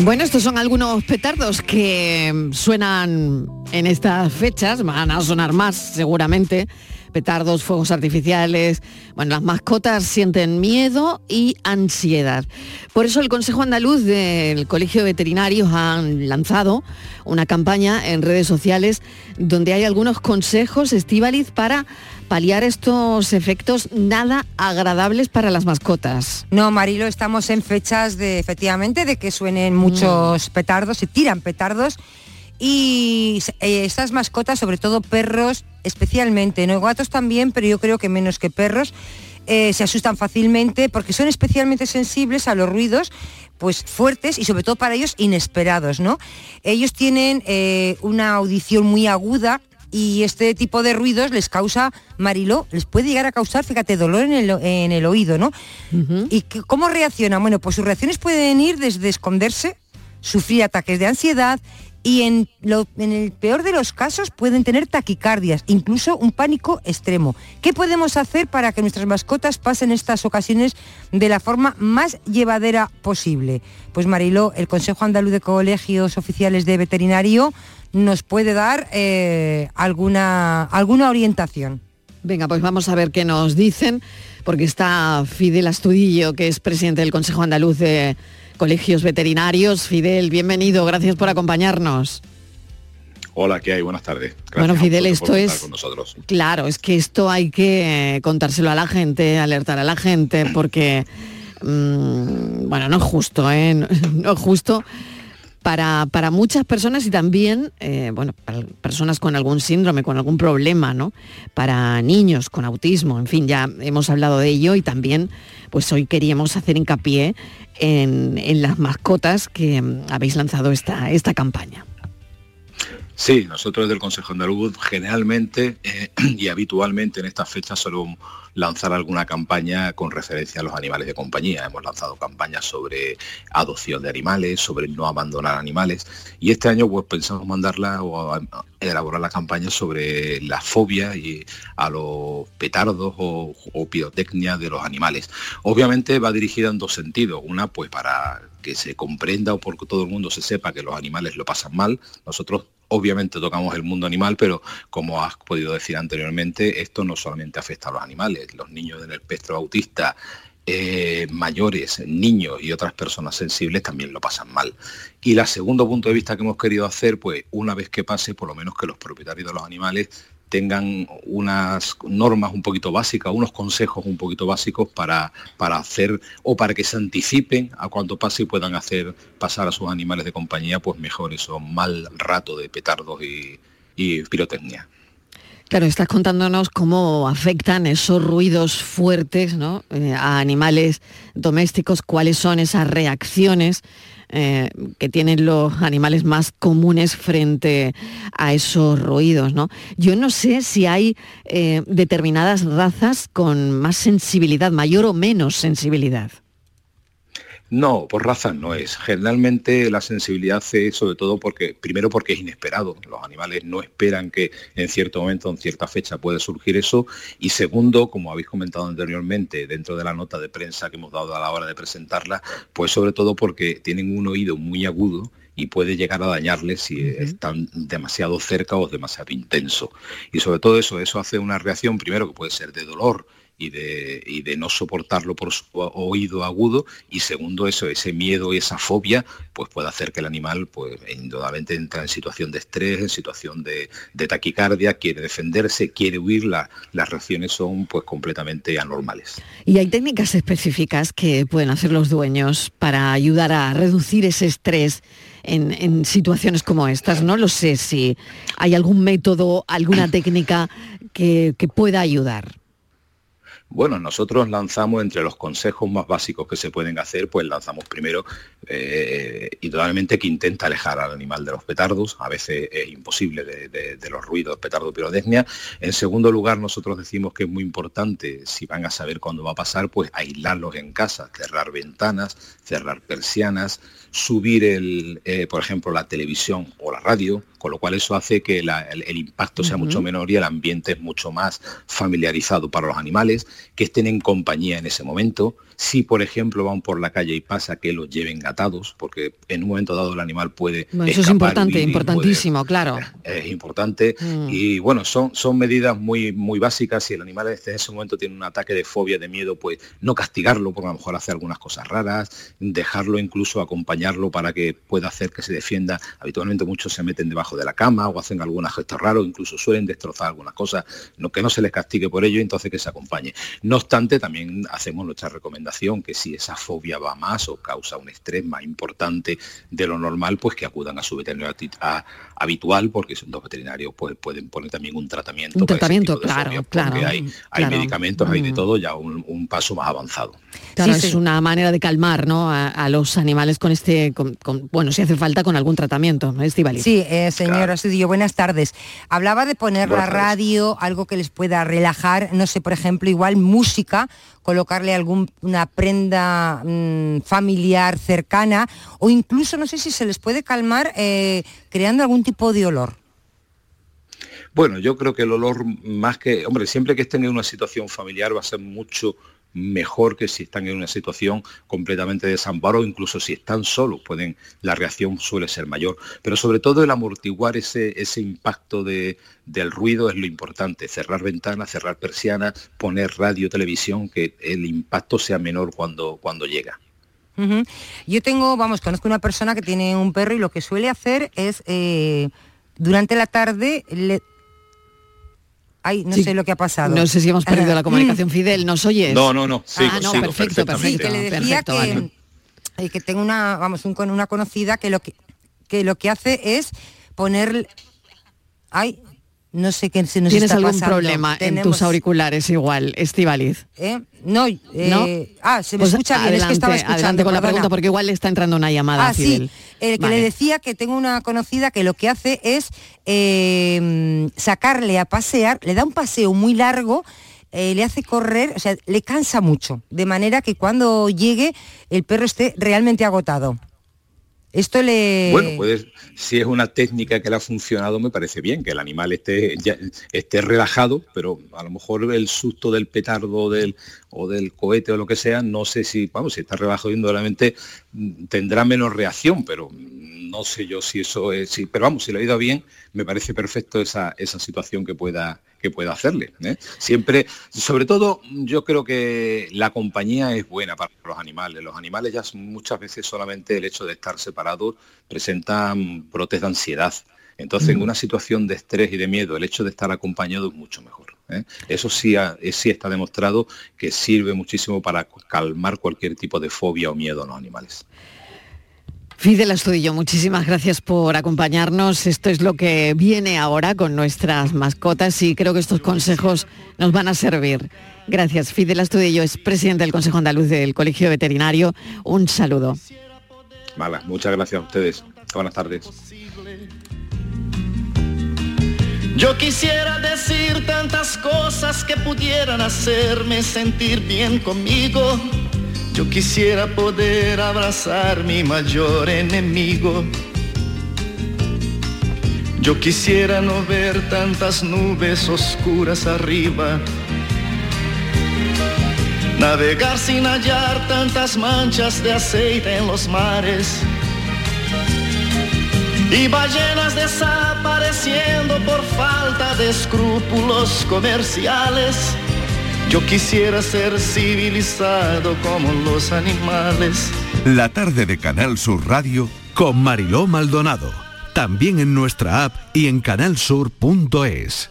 Bueno, estos son algunos petardos que suenan en estas fechas, van a sonar más seguramente. Petardos, fuegos artificiales. Bueno, las mascotas sienten miedo y ansiedad. Por eso el Consejo Andaluz del Colegio de Veterinarios han lanzado una campaña en redes sociales donde hay algunos consejos, Estivaliz, para paliar estos efectos nada agradables para las mascotas. No, Marilo, estamos en fechas de, efectivamente, de que suenen muchos petardos, se tiran petardos y eh, estas mascotas, sobre todo perros, especialmente, ¿no? gatos también, pero yo creo que menos que perros, eh, se asustan fácilmente porque son especialmente sensibles a los ruidos pues fuertes y sobre todo para ellos inesperados, ¿no? Ellos tienen eh, una audición muy aguda y este tipo de ruidos les causa, Mariló, les puede llegar a causar, fíjate, dolor en el, en el oído, ¿no? ¿Y cómo reaccionan? Bueno, pues sus reacciones pueden ir desde esconderse, sufrir ataques de ansiedad y en, el peor de los casos pueden tener taquicardias, incluso un pánico extremo. ¿Qué podemos hacer para que nuestras mascotas pasen estas ocasiones de la forma más llevadera posible? Pues Mariló, el Consejo Andaluz de Colegios Oficiales de Veterinario nos puede dar eh, alguna, alguna orientación. Venga, pues vamos a ver qué nos dicen, porque está Fidel Astudillo, que es presidente del Consejo Andaluz de Colegios Veterinarios. Fidel, bienvenido, gracias por acompañarnos. Hola, ¿qué hay? Buenas tardes. bueno, Fidel, esto es... Claro, es que esto hay que contárselo a la gente, alertar a la gente, porque, mm, bueno, no es justo, ¿eh? no es justo para, muchas personas y también, eh, bueno, para personas con algún síndrome, con algún problema, ¿no? Para niños con autismo, en fin, ya hemos hablado de ello y también, pues hoy queríamos hacer hincapié en, las mascotas que mm, habéis lanzado esta, esta campaña. Sí, nosotros del Consejo Andaluz generalmente eh, y habitualmente en estas fechas solemos lanzar alguna campaña con referencia a los animales de compañía. Hemos lanzado campañas sobre adopción de animales, sobre no abandonar animales y este año pues pensamos mandarla o elaborar la campaña sobre la fobia y a los petardos o, o pirotecnia de los animales. Obviamente va dirigida en dos sentidos. Una pues para que se comprenda o porque todo el mundo se sepa que los animales lo pasan mal. Nosotros obviamente tocamos el mundo animal, pero como has podido decir anteriormente, esto no solamente afecta a los animales, los niños en el espectro autista, eh, mayores, niños y otras personas sensibles también lo pasan mal. Y el segundo punto de vista que hemos querido hacer, pues una vez que pase, por lo menos que los propietarios de los animales tengan unas normas un poquito básicas, unos consejos un poquito básicos para, para hacer o para que se anticipen a cuanto pase y puedan hacer pasar a sus animales de compañía pues mejor eso mal rato de petardos y, pirotecnia. Claro, estás contándonos cómo afectan esos ruidos fuertes ¿no? Eh, a animales domésticos, cuáles son esas reacciones eh, que tienen los animales más comunes frente a esos ruidos. ¿no? Yo no sé si hay eh, determinadas razas con más sensibilidad, mayor o menos sensibilidad. No, por raza no es. Generalmente la sensibilidad es sobre todo porque, primero porque es inesperado. Los animales no esperan que en cierto momento, en cierta fecha puede surgir eso. Y segundo, como habéis comentado anteriormente dentro de la nota de prensa que hemos dado a la hora de presentarla, pues sobre todo porque tienen un oído muy agudo y puede llegar a dañarles si están demasiado cerca o demasiado intenso. Y sobre todo eso, eso hace una reacción primero que puede ser de dolor, y de, y de no soportarlo por su oído agudo y segundo eso, ese miedo y esa fobia pues puede hacer que el animal pues indudablemente entra en situación de estrés, en situación de, taquicardia, quiere defenderse, quiere huir, las reacciones son pues completamente anormales. ¿Y hay técnicas específicas que pueden hacer los dueños para ayudar a reducir ese estrés? En, situaciones como estas. No lo sé si hay algún método, alguna técnica que pueda ayudar. Bueno, nosotros lanzamos entre los consejos más básicos que se pueden hacer, pues lanzamos primero, eh, indudablemente que intenta alejar al animal de los petardos, a veces es imposible de, los ruidos, petardo, pirotecnia. En segundo lugar, nosotros decimos que es muy importante, si van a saber cuándo va a pasar, pues aislarlos en casa, cerrar ventanas, cerrar persianas, subir, el, eh, por ejemplo, la televisión o la radio, con lo cual eso hace que el, impacto sea mucho menor y el ambiente es mucho más familiarizado para los animales, que estén en compañía en ese momento. Si, por ejemplo, van por la calle y pasa que los lleven atados, porque en un momento dado el animal puede... eso es importante, importantísimo, claro. Es, importante. Mm. Y bueno, son, son medidas muy, muy básicas. Si el animal en ese momento tiene un ataque de fobia, de miedo, pues no castigarlo, porque a lo mejor hace algunas cosas raras, dejarlo incluso acompañarlo para que pueda hacer que se defienda. Habitualmente muchos se meten debajo de la cama o hacen algunas gestos raros, incluso suelen destrozar algunas cosas, no, que no se les castigue por ello, entonces que se acompañe. No obstante, también hacemos nuestra recomendación que si esa fobia va más o causa un estrés más importante de lo normal, pues que acudan a su veterinario habitual, porque los veterinarios pues, pueden poner también un tratamiento. Un tratamiento, claro, claro. Hay, hay medicamentos, hay de mm. todo, ya un, paso más avanzado. Claro, es una manera de calmar ¿no? a, los animales con este, bueno, si hace falta con algún tratamiento, ¿no? Estivali. Sí, eh, señora Estudio, buenas tardes. Hablaba de poner la radio, algo que les pueda relajar, no sé, por ejemplo, igual música, colocarle alguna prenda mm, familiar cercana o incluso no sé si se les puede calmar eh, creando algún tipo de olor. Bueno, yo creo que el olor más que, hombre, siempre que estén en una situación familiar va a ser mucho mejor que si están en una situación completamente desamparo, incluso si están solos, pueden, la reacción suele ser mayor. Pero sobre todo el amortiguar ese, ese impacto de, del ruido es lo importante, cerrar ventanas, cerrar persianas, poner radio, televisión, que el impacto sea menor cuando, cuando llega. Yo tengo, vamos, conozco una persona que tiene un perro y lo que suele hacer es eh, durante la tarde le, Ay, no sé lo que ha pasado. No sé si hemos perdido la comunicación. Fidel, ¿nos oyes? No, no, no. ah, no, perfecto, perfecto. que le decía que, eh, que, tengo una, vamos, un, una conocida que lo que, que lo que hace es poner... Ay, no sé qué se nos ¿Tienes algún problema en tus auriculares igual, Estivaliz? ¿Eh? No, eh, ah, se me pues escucha bien, es que estaba escuchando. Adelante con la pregunta porque igual le está entrando una llamada. Ah, sí, el que le decía que tengo una conocida que lo que hace es eh, sacarle a pasear, le da un paseo muy largo le hace correr, o sea, le cansa mucho, de manera que cuando llegue el perro esté realmente agotado. Bueno, pues si es una técnica que le ha funcionado, me parece bien, que el animal esté, esté relajado, pero a lo mejor el susto del petardo del, o del cohete o lo que sea, no sé si, vamos, si está relajado indudablemente mm, tendrá menos reacción, pero no sé yo si eso es, sí, pero vamos, si lo ha ido bien, me parece perfecto esa, esa situación que pueda, que pueda hacerle. ¿eh? Siempre, sobre todo, yo creo que la compañía es buena para los animales. Los animales ya muchas veces solamente el hecho de estar separados presentan brotes de ansiedad Entonces, en una situación de estrés y de miedo, el hecho de estar acompañado es mucho mejor. ¿eh? Eso sí, sí está demostrado que sirve muchísimo para calmar cualquier tipo de fobia o miedo a los animales. Fidel Astudillo, muchísimas gracias por acompañarnos. Esto es lo que viene ahora con nuestras mascotas y creo que estos consejos nos van a servir. Gracias. Fidel Astudillo es presidente del Consejo Andaluz del Colegio Veterinario. Un saludo. Vale, muchas gracias a ustedes. Buenas tardes. Yo quisiera decir tantas cosas que pudieran hacerme sentir bien conmigo yo quisiera poder abrazar mi mayor enemigo. Yo quisiera no ver tantas nubes oscuras arriba. Navegar sin hallar tantas manchas de aceite en los mares. Y ballenas desapareciendo por falta de escrúpulos comerciales. Yo quisiera ser civilizado como los animales. La tarde de Canal Sur Radio con Mariló Maldonado. También en nuestra app y en canalsur.es.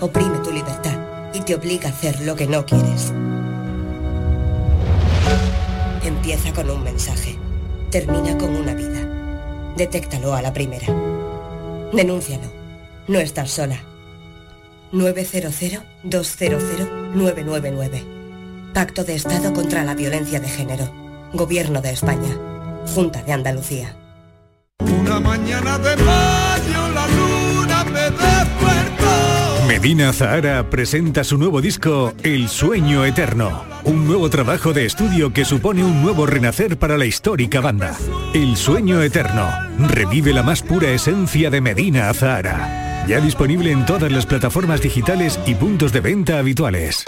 oprime tu libertad y te obliga a hacer lo que no quieres. Empieza con un mensaje, termina con una vida. Detéctalo a la primera. Denúncialo. No estás sola. 900-200-999. Pacto de Estado contra la Violencia de Género. Gobierno de España. Junta de Andalucía. Una mañana de mayo la me Medina Zahara presenta su nuevo disco El Sueño Eterno, un nuevo trabajo de estudio que supone un nuevo renacer para la histórica banda. El Sueño Eterno revive la más pura esencia de Medina Zahara, ya disponible en todas las plataformas digitales y puntos de venta habituales.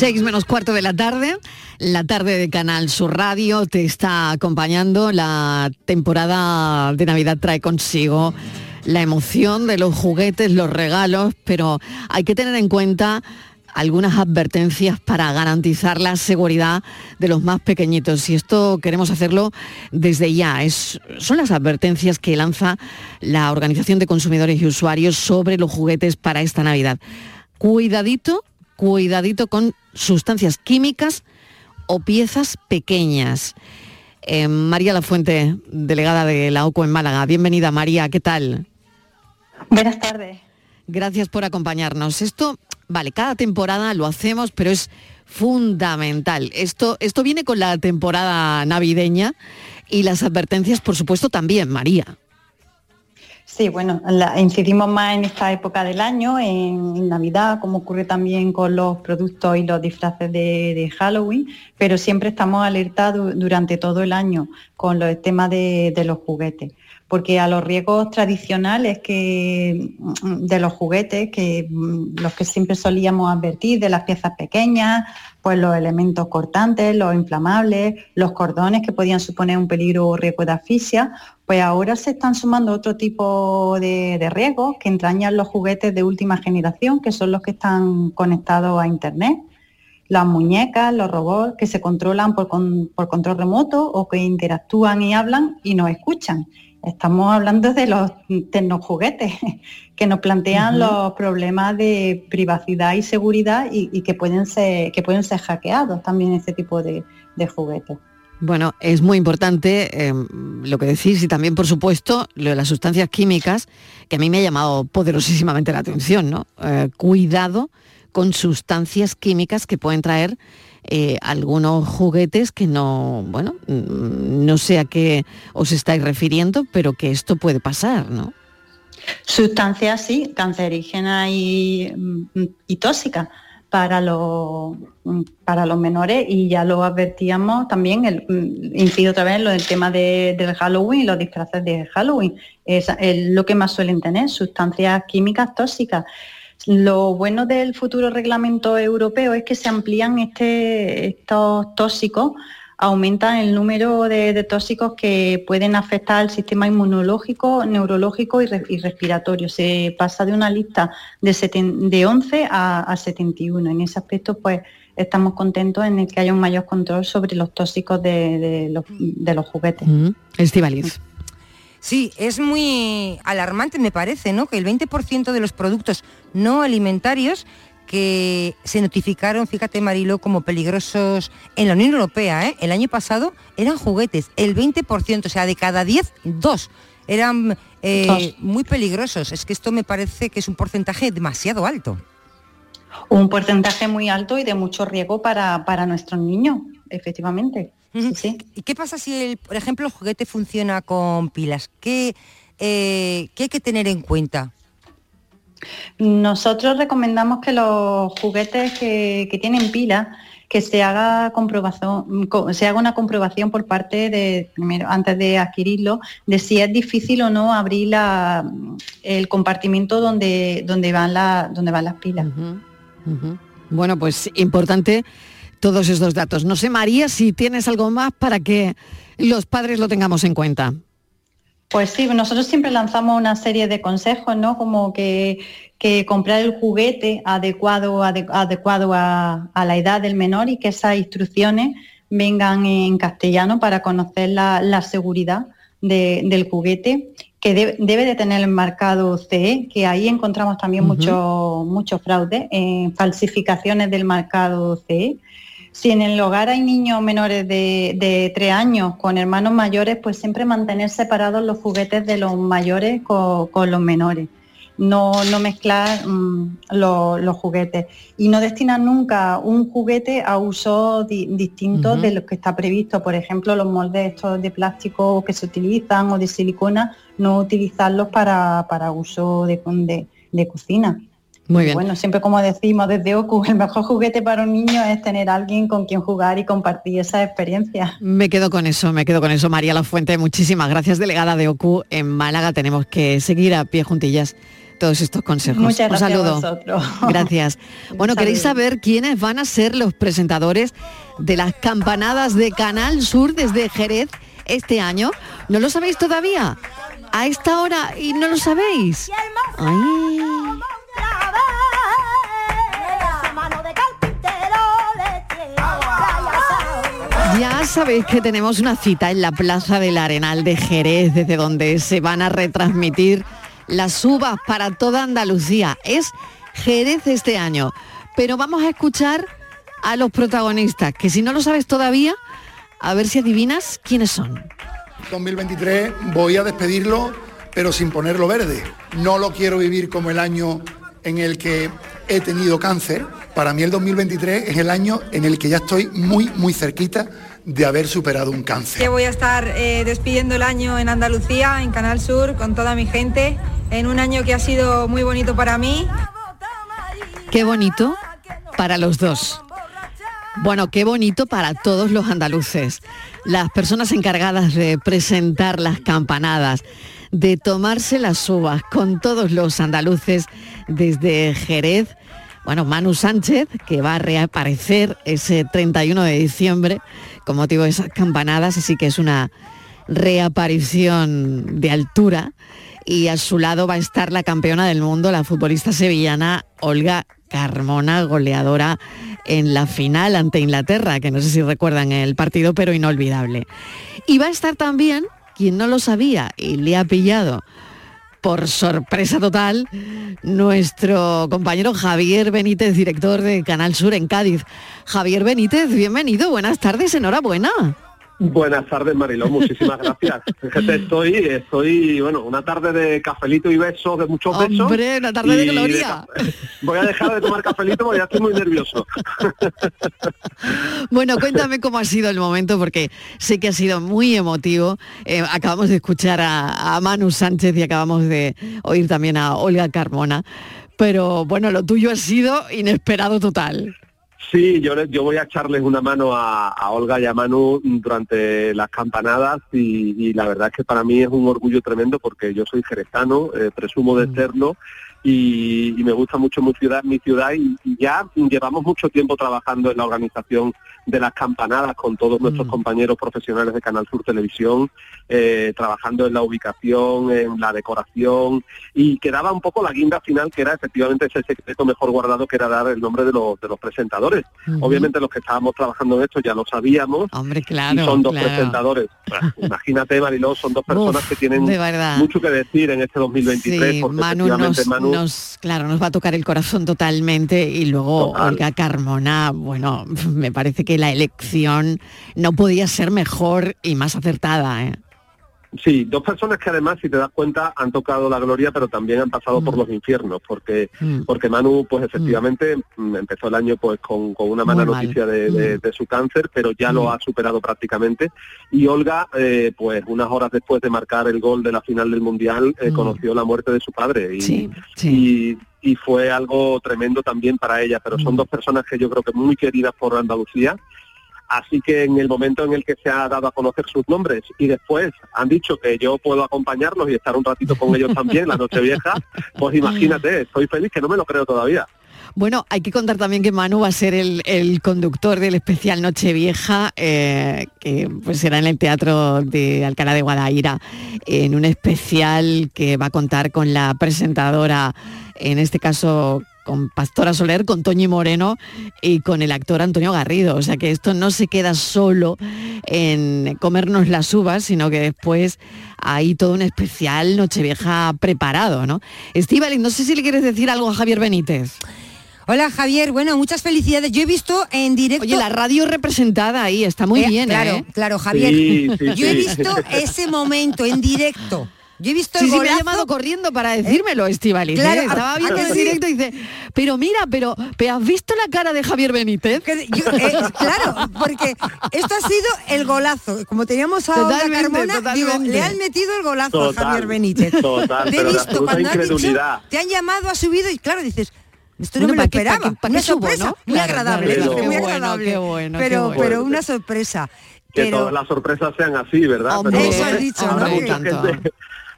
6 menos cuarto de la tarde, la tarde de Canal Sur Radio te está acompañando. La temporada de Navidad trae consigo la emoción de los juguetes, los regalos, pero hay que tener en cuenta algunas advertencias para garantizar la seguridad de los más pequeñitos. Y esto queremos hacerlo desde ya. Es, son las advertencias que lanza la Organización de Consumidores y Usuarios sobre los juguetes para esta Navidad. Cuidadito cuidadito con sustancias químicas o piezas pequeñas. Eh, María La Fuente, delegada de la OCO en Málaga. Bienvenida María, ¿qué tal? Buenas tardes. Gracias por acompañarnos. Esto, vale, cada temporada lo hacemos, pero es fundamental. Esto, esto viene con la temporada navideña y las advertencias, por supuesto, también, María. Sí, bueno, incidimos más en esta época del año, en, Navidad, como ocurre también con los productos y los disfraces de, Halloween, pero siempre estamos alertados durante todo el año con los temas de, los juguetes porque a los riesgos tradicionales que, de los juguetes, que mm, los que siempre solíamos advertir, de las piezas pequeñas, pues los elementos cortantes, los inflamables, los cordones que podían suponer un peligro o riesgo de asfixia, pues ahora se están sumando otro tipo de, riesgos que entrañan los juguetes de última generación, que son los que están conectados a Internet. Las muñecas, los robots que se controlan por, control remoto o que interactúan y hablan y nos escuchan. Estamos hablando de los tecnojuguetes que nos plantean los problemas de privacidad y seguridad y, que, pueden ser, que pueden ser hackeados también ese tipo de juguetes. Bueno, es muy importante em, lo que decís y también, por supuesto, lo de las sustancias químicas, que a mí me ha llamado poderosísimamente la atención, ¿no? Eh, cuidado con sustancias químicas que pueden traer eh, algunos juguetes que no, bueno, mm, no sé a qué os estáis refiriendo, pero que esto puede pasar, ¿no? Sustancias, sí, cancerígenas y, mm, y tóxicas para los, mm, para los menores y ya lo advertíamos también, el, mm, incido otra vez en lo del tema de- del Halloween, los disfraces de Halloween, es, es lo que más suelen tener, sustancias químicas tóxicas. Lo bueno del futuro reglamento europeo es que se amplían este, estos tóxicos, aumentan el número de, de tóxicos que pueden afectar al sistema inmunológico, neurológico y, re- y respiratorio. Se pasa de una lista de, seten- de 11 a, a 71. En ese aspecto, pues estamos contentos en el que haya un mayor control sobre los tóxicos de, de los, de los juguetes. Estivaliz. Sí, es muy alarmante, me parece, ¿no? Que el 20% de los productos no alimentarios que se notificaron, fíjate Marilo, como peligrosos en la Unión Europea, ¿eh? el año pasado eran juguetes, el 20%, o sea, de cada 10, dos eran eh, Dos. muy peligrosos. Es que esto me parece que es un porcentaje demasiado alto. Un porcentaje muy alto y de mucho riesgo para, para nuestros niños, efectivamente. Sí, sí. ¿Y qué pasa si, el, por ejemplo, el juguete funciona con pilas? ¿Qué, eh, ¿qué hay que tener en cuenta? Nosotros recomendamos que los juguetes que, tienen pila, que se haga comprobación, co- se haga una comprobación por parte de, primero, antes de adquirirlo, de si es difícil o no abrir la- el compartimento donde, donde, van la- donde van las pilas. Bueno, pues importante todos estos datos. No sé, María, si tienes algo más para que los padres lo tengamos en cuenta. Pues sí, nosotros siempre lanzamos una serie de consejos, ¿no? Como que, que comprar el juguete adecuado, ade- adecuado a, a la edad del menor y que esas instrucciones vengan en castellano para conocer la, la seguridad de- del juguete, que de- debe de tener el marcado CE, que ahí encontramos también Ujú. mucho, mucho fraude, en falsificaciones del marcado CE. Si en el hogar hay niños menores de, de tres años con hermanos mayores, pues siempre mantener separados los juguetes de los mayores co- con, los menores. No, no mezclar mm, lo- los juguetes y no destinar nunca un juguete a usos di- distintos de los que está previsto. Por ejemplo, los moldes estos de plástico que se utilizan o de silicona, no utilizarlos para, para uso de, de- de cocina. Muy bien. Bueno, siempre como decimos desde OCU, el mejor juguete para un niño es tener a alguien con quien jugar y compartir esa experiencia. Me quedo con eso, me quedo con eso. María La Fuente, muchísimas gracias, delegada de OCU en Málaga. Tenemos que seguir a pie juntillas todos estos consejos. Muchas Un gracias saludo. a vosotros. Gracias. Bueno, Un ¿queréis saber quiénes van a ser los presentadores de las campanadas de Canal Sur desde Jerez este año? ¿No lo sabéis todavía? A esta hora y no lo sabéis. Ay. Ya sabéis que tenemos una cita en la Plaza del Arenal de Jerez, desde donde se van a retransmitir las uvas para toda Andalucía. Es Jerez este año. Pero vamos a escuchar a los protagonistas, que si no lo sabes todavía, a ver si adivinas quiénes son. 2023 voy a despedirlo, pero sin ponerlo verde. No lo quiero vivir como el año en el que he tenido cáncer. Para mí el 2023 es el año en el que ya estoy muy, muy cerquita de haber superado un cáncer. Que voy a estar eh, despidiendo el año en Andalucía, en Canal Sur, con toda mi gente, en un año que ha sido muy bonito para mí. Qué bonito para los dos. Bueno, qué bonito para todos los andaluces. Las personas encargadas de presentar las campanadas, de tomarse las uvas con todos los andaluces desde Jerez. Bueno, Manu Sánchez, que va a reaparecer ese 31 de diciembre con motivo de esas campanadas, así que es una reaparición de altura. Y a su lado va a estar la campeona del mundo, la futbolista sevillana Olga Carmona, goleadora en la final ante Inglaterra, que no sé si recuerdan el partido, pero inolvidable. Y va a estar también, quien no lo sabía y le ha pillado por sorpresa total, nuestro compañero Javier Benítez, director de Canal Sur en Cádiz. Javier Benítez, bienvenido, buenas tardes, enhorabuena. Buenas tardes, Mariló, muchísimas gracias. Fíjate, estoy, estoy, bueno, una tarde de cafelito y besos, de muchos besos. Hombre, una tarde de gloria. ca- voy a dejar de tomar cafelito porque ya estoy muy nervioso. Bueno, cuéntame cómo ha sido el momento, porque sé que ha sido muy emotivo. Eh, acabamos de escuchar a, a Manu Sánchez y acabamos de oír también a Olga Carmona. pero bueno, lo tuyo ha sido inesperado total. Sí, yo, yo voy a echarles una mano a, Olga y a Manu durante las campanadas y, la verdad es que para mí es un orgullo tremendo porque yo soy jerezano, eh, presumo de mm. Y, me gusta mucho mi ciudad, mi ciudad y, ya llevamos mucho tiempo trabajando en la organización de las campanadas con todos nuestros mm. compañeros profesionales de Canal Sur Televisión, eh, trabajando en la ubicación, en la decoración y quedaba un poco la guinda final que era efectivamente ese secreto mejor guardado que era dar el nombre de los, de los presentadores. Obviamente los que estábamos trabajando en esto ya lo sabíamos. Hombre, claro. Y son dos presentadores. imagínate, Mariló, son dos personas que tienen mucho que decir en este 2023 porque efectivamente Manu nos, claro, nos va a tocar el corazón totalmente y luego Olga Carmona, bueno, me parece que la elección no podía ser mejor y más acertada. ¿eh? Sí, dos personas que además, si te das cuenta, han tocado la gloria, pero también han pasado por mm. los infiernos, porque mm. porque Manu, pues efectivamente, mm. empezó el año pues con, una mala noticia de, su cáncer, pero ya lo ha superado prácticamente. Y Olga, eh, pues unas horas después de marcar el gol de la final del Mundial, eh, conoció la muerte de su padre. Y, y, y fue algo tremendo también para ella, pero son dos personas que yo creo que muy queridas por Andalucía Así que en el momento en el que se ha dado a conocer sus nombres y después han dicho que yo puedo acompañarlos y estar un ratito con ellos también la noche vieja, pues imagínate, estoy feliz que no me lo creo todavía. Bueno, hay que contar también que Manu va a ser el, conductor del especial Nochevieja, eh, que pues será en el Teatro de Alcalá de Guadaira, en un especial que va a contar con la presentadora, en este caso con Pastora Soler, con Toñi Moreno y con el actor Antonio Garrido. O sea que esto no se queda solo en comernos las uvas, sino que después hay todo un especial Nochevieja preparado, ¿no? Estíbaliz, no sé si le quieres decir algo a Javier Benítez. Hola Javier, bueno, muchas felicidades. Yo he visto en directo. Oye, la radio representada ahí, está muy eh, bien. Claro, ¿eh? claro, Javier. Yo he visto ese momento en directo yo he visto el sí, me ha llamado corriendo para decírmelo, Estivali. Claro, Estaba viendo en directo y dice, pero mira, pero, ¿has visto la cara de Javier Benítez? Eh, claro, porque esto ha sido el golazo. Como teníamos a Olga Carmona, digo, le han metido el golazo a Javier Benítez. Total, te he visto cuando has dicho, te han llamado, ha subido y claro, dices, esto no me lo esperaba. una sorpresa muy agradable, muy agradable. bueno, pero, pero una sorpresa. Que todas las sorpresas sean así, ¿verdad? pero, eso has dicho,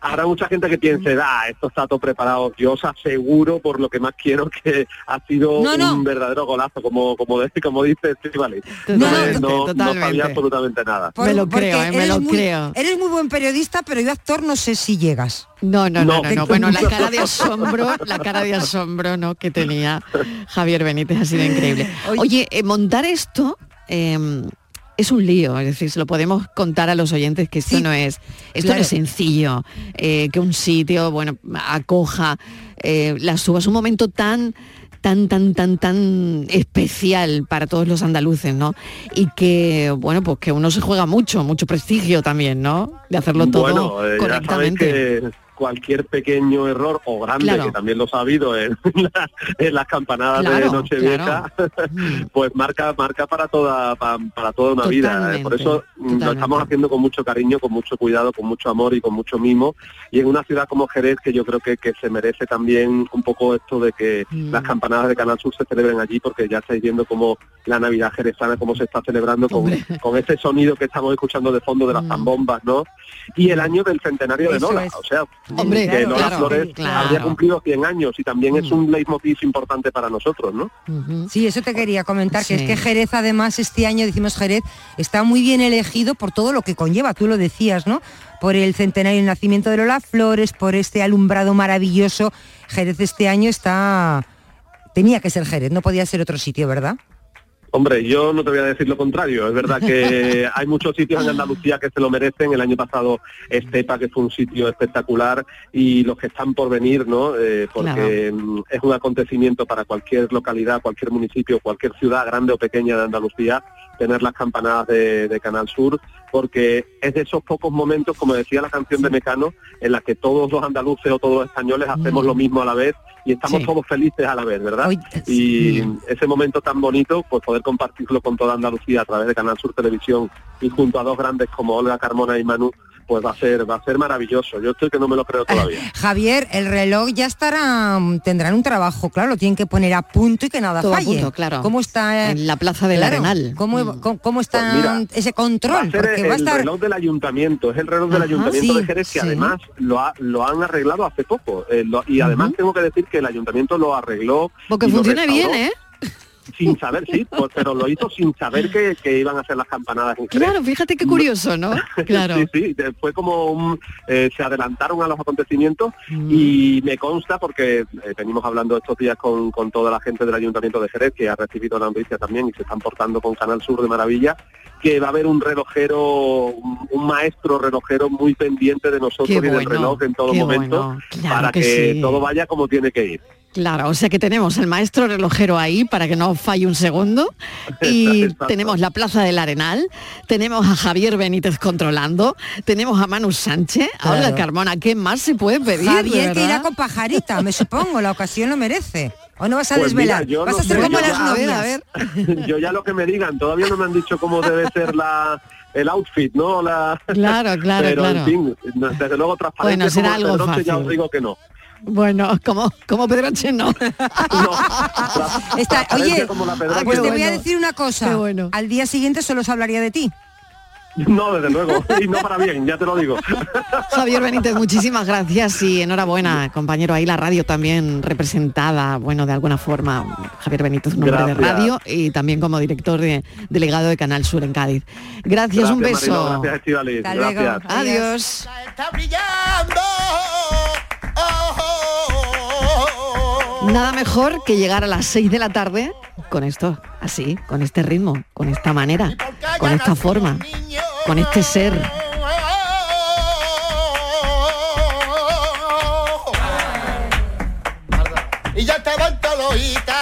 habrá mucha gente que piense, ah, esto está todo preparado. Yo os aseguro, por lo que más quiero, que ha sido un verdadero golazo, como como, como dice Estivali. No, no, no, sabía absolutamente nada. me lo creo, eh, me lo creo. Eres muy buen periodista, pero yo actor no sé si llegas. No, no, no, no, Bueno, la cara de asombro, la cara de asombro, ¿no? Que tenía Javier Benítez ha sido increíble. Oye, eh, montar esto. Eh, es un lío, es decir, se lo podemos contar a los oyentes que esto no es, esto no es sencillo, eh, que un sitio, bueno, acoja eh, las uvas, un momento tan tan, tan, tan, tan especial para todos los andaluces, ¿no? Y que, bueno, pues que uno se juega mucho, mucho prestigio también, ¿no? De hacerlo todo bueno, eh, correctamente cualquier pequeño error o grande, que también lo ha habido en, las campanadas de Nochevieja, mm. pues marca marca para toda para, toda una vida. ¿eh? Por eso mm, lo estamos haciendo con mucho cariño, con mucho cuidado, con mucho amor y con mucho mimo. Y en una ciudad como Jerez, que yo creo que, que se merece también un poco esto de que mm. las campanadas de Canal Sur se celebren allí, porque ya estáis viendo cómo la Navidad jerezana, cómo se está celebrando con, con ese sonido que estamos escuchando de fondo de las zambombas, ¿no? Y el año del centenario de Nola, o sea, Hombre, que Lola Flores habría cumplido 100 años y también es mm. un leitmotiv importante para nosotros, ¿no? Sí, eso te quería comentar, que es que Jerez además este año, decimos Jerez, está muy bien elegido por todo lo que conlleva, tú lo decías, ¿no? Por el centenario del nacimiento de Lola Flores, por este alumbrado maravilloso. Jerez este año está... Tenía que ser Jerez, no podía ser otro sitio, ¿verdad? Hombre, yo no te voy a decir lo contrario. Es verdad que hay muchos sitios en Andalucía que se lo merecen. El año pasado Estepa, que fue un sitio espectacular, y los que están por venir, ¿no? Eh, porque es un acontecimiento para cualquier localidad, cualquier municipio, cualquier ciudad, grande o pequeña de Andalucía, tener las campanadas de, Canal Sur, porque es de esos pocos momentos, como decía la canción de Mecano, en las que todos los andaluces o todos los españoles hacemos lo mismo a la vez y estamos todos felices a la vez, ¿verdad? y ese momento tan bonito, pues poder compartirlo con toda Andalucía a través de Canal Sur Televisión y junto a dos grandes como Olga Carmona y Manu, pues va a ser va a ser maravilloso. Yo estoy que no me lo creo todavía. Javier, el reloj ya estará, tendrán un trabajo, claro, lo tienen que poner a punto y que nada Todo a falle. punto, claro. ¿Cómo está En la Plaza del claro, Arenal. ¿Cómo, Mm. cómo, cómo está Pues mira, ese Va control? a ser Porque el va a estar reloj del ayuntamiento, es el reloj del Ajá, ayuntamiento sí, de Jerez que sí. además lo, ha- lo han arreglado hace poco. eh, lo- y además tengo que decir que el ayuntamiento lo arregló. Porque funciona bien, ¿eh? Sin saber, sí, pues, pero lo hizo sin saber que, que iban a hacer las campanadas en Jerez. Claro, fíjate qué curioso, ¿no? Claro. sí, sí, fue como un, eh, se adelantaron a los acontecimientos Mm. y me consta porque eh, venimos hablando estos días con, con toda la gente del Ayuntamiento de Jerez que ha recibido la noticia también y se están portando con Canal Sur de maravilla que va a haber un relojero, un, un maestro relojero muy pendiente de nosotros Qué y del bueno, reloj en todo momento bueno, claro para que que, sí. todo vaya como tiene que ir. Claro, o sea que tenemos el maestro relojero ahí para que no falle un segundo y Exacto. tenemos la Plaza del Arenal, tenemos a Javier Benítez controlando, tenemos a Manu Sánchez, Claro. Olga Carmona, ¿qué más se puede pedir? Javier que irá con pajarita, me supongo, la ocasión lo merece. ¿O no vas a Pues mira, desvelar? yo vas no a ser como yo las ya- novias. a ver. Yo ya lo que me digan, todavía no me han dicho cómo debe ser la el outfit, ¿no? La, Claro, claro, pero claro. en fin, desde luego transparente Bueno, será algo Pedroche, ya os fácil. digo que no. Bueno, como, como Pedroche no. Está- oye, como la Pedroche, pues te no. voy a decir una cosa. Qué bueno. Al día siguiente solo se hablaría de ti. No, desde luego, y no para bien, ya te lo digo. Javier Benítez, muchísimas gracias y enhorabuena, compañero. Ahí la radio también representada, bueno, de alguna forma. Javier Benítez, un hombre de radio y también como director de, delegado de Canal Sur en Cádiz. Gracias, un beso. Gracias, luego. gracias. Adiós. Está brillando. Nada mejor que llegar a las 6 de la tarde con esto, así, con este ritmo, con esta manera, con esta forma, con este ser. Y ya gitanos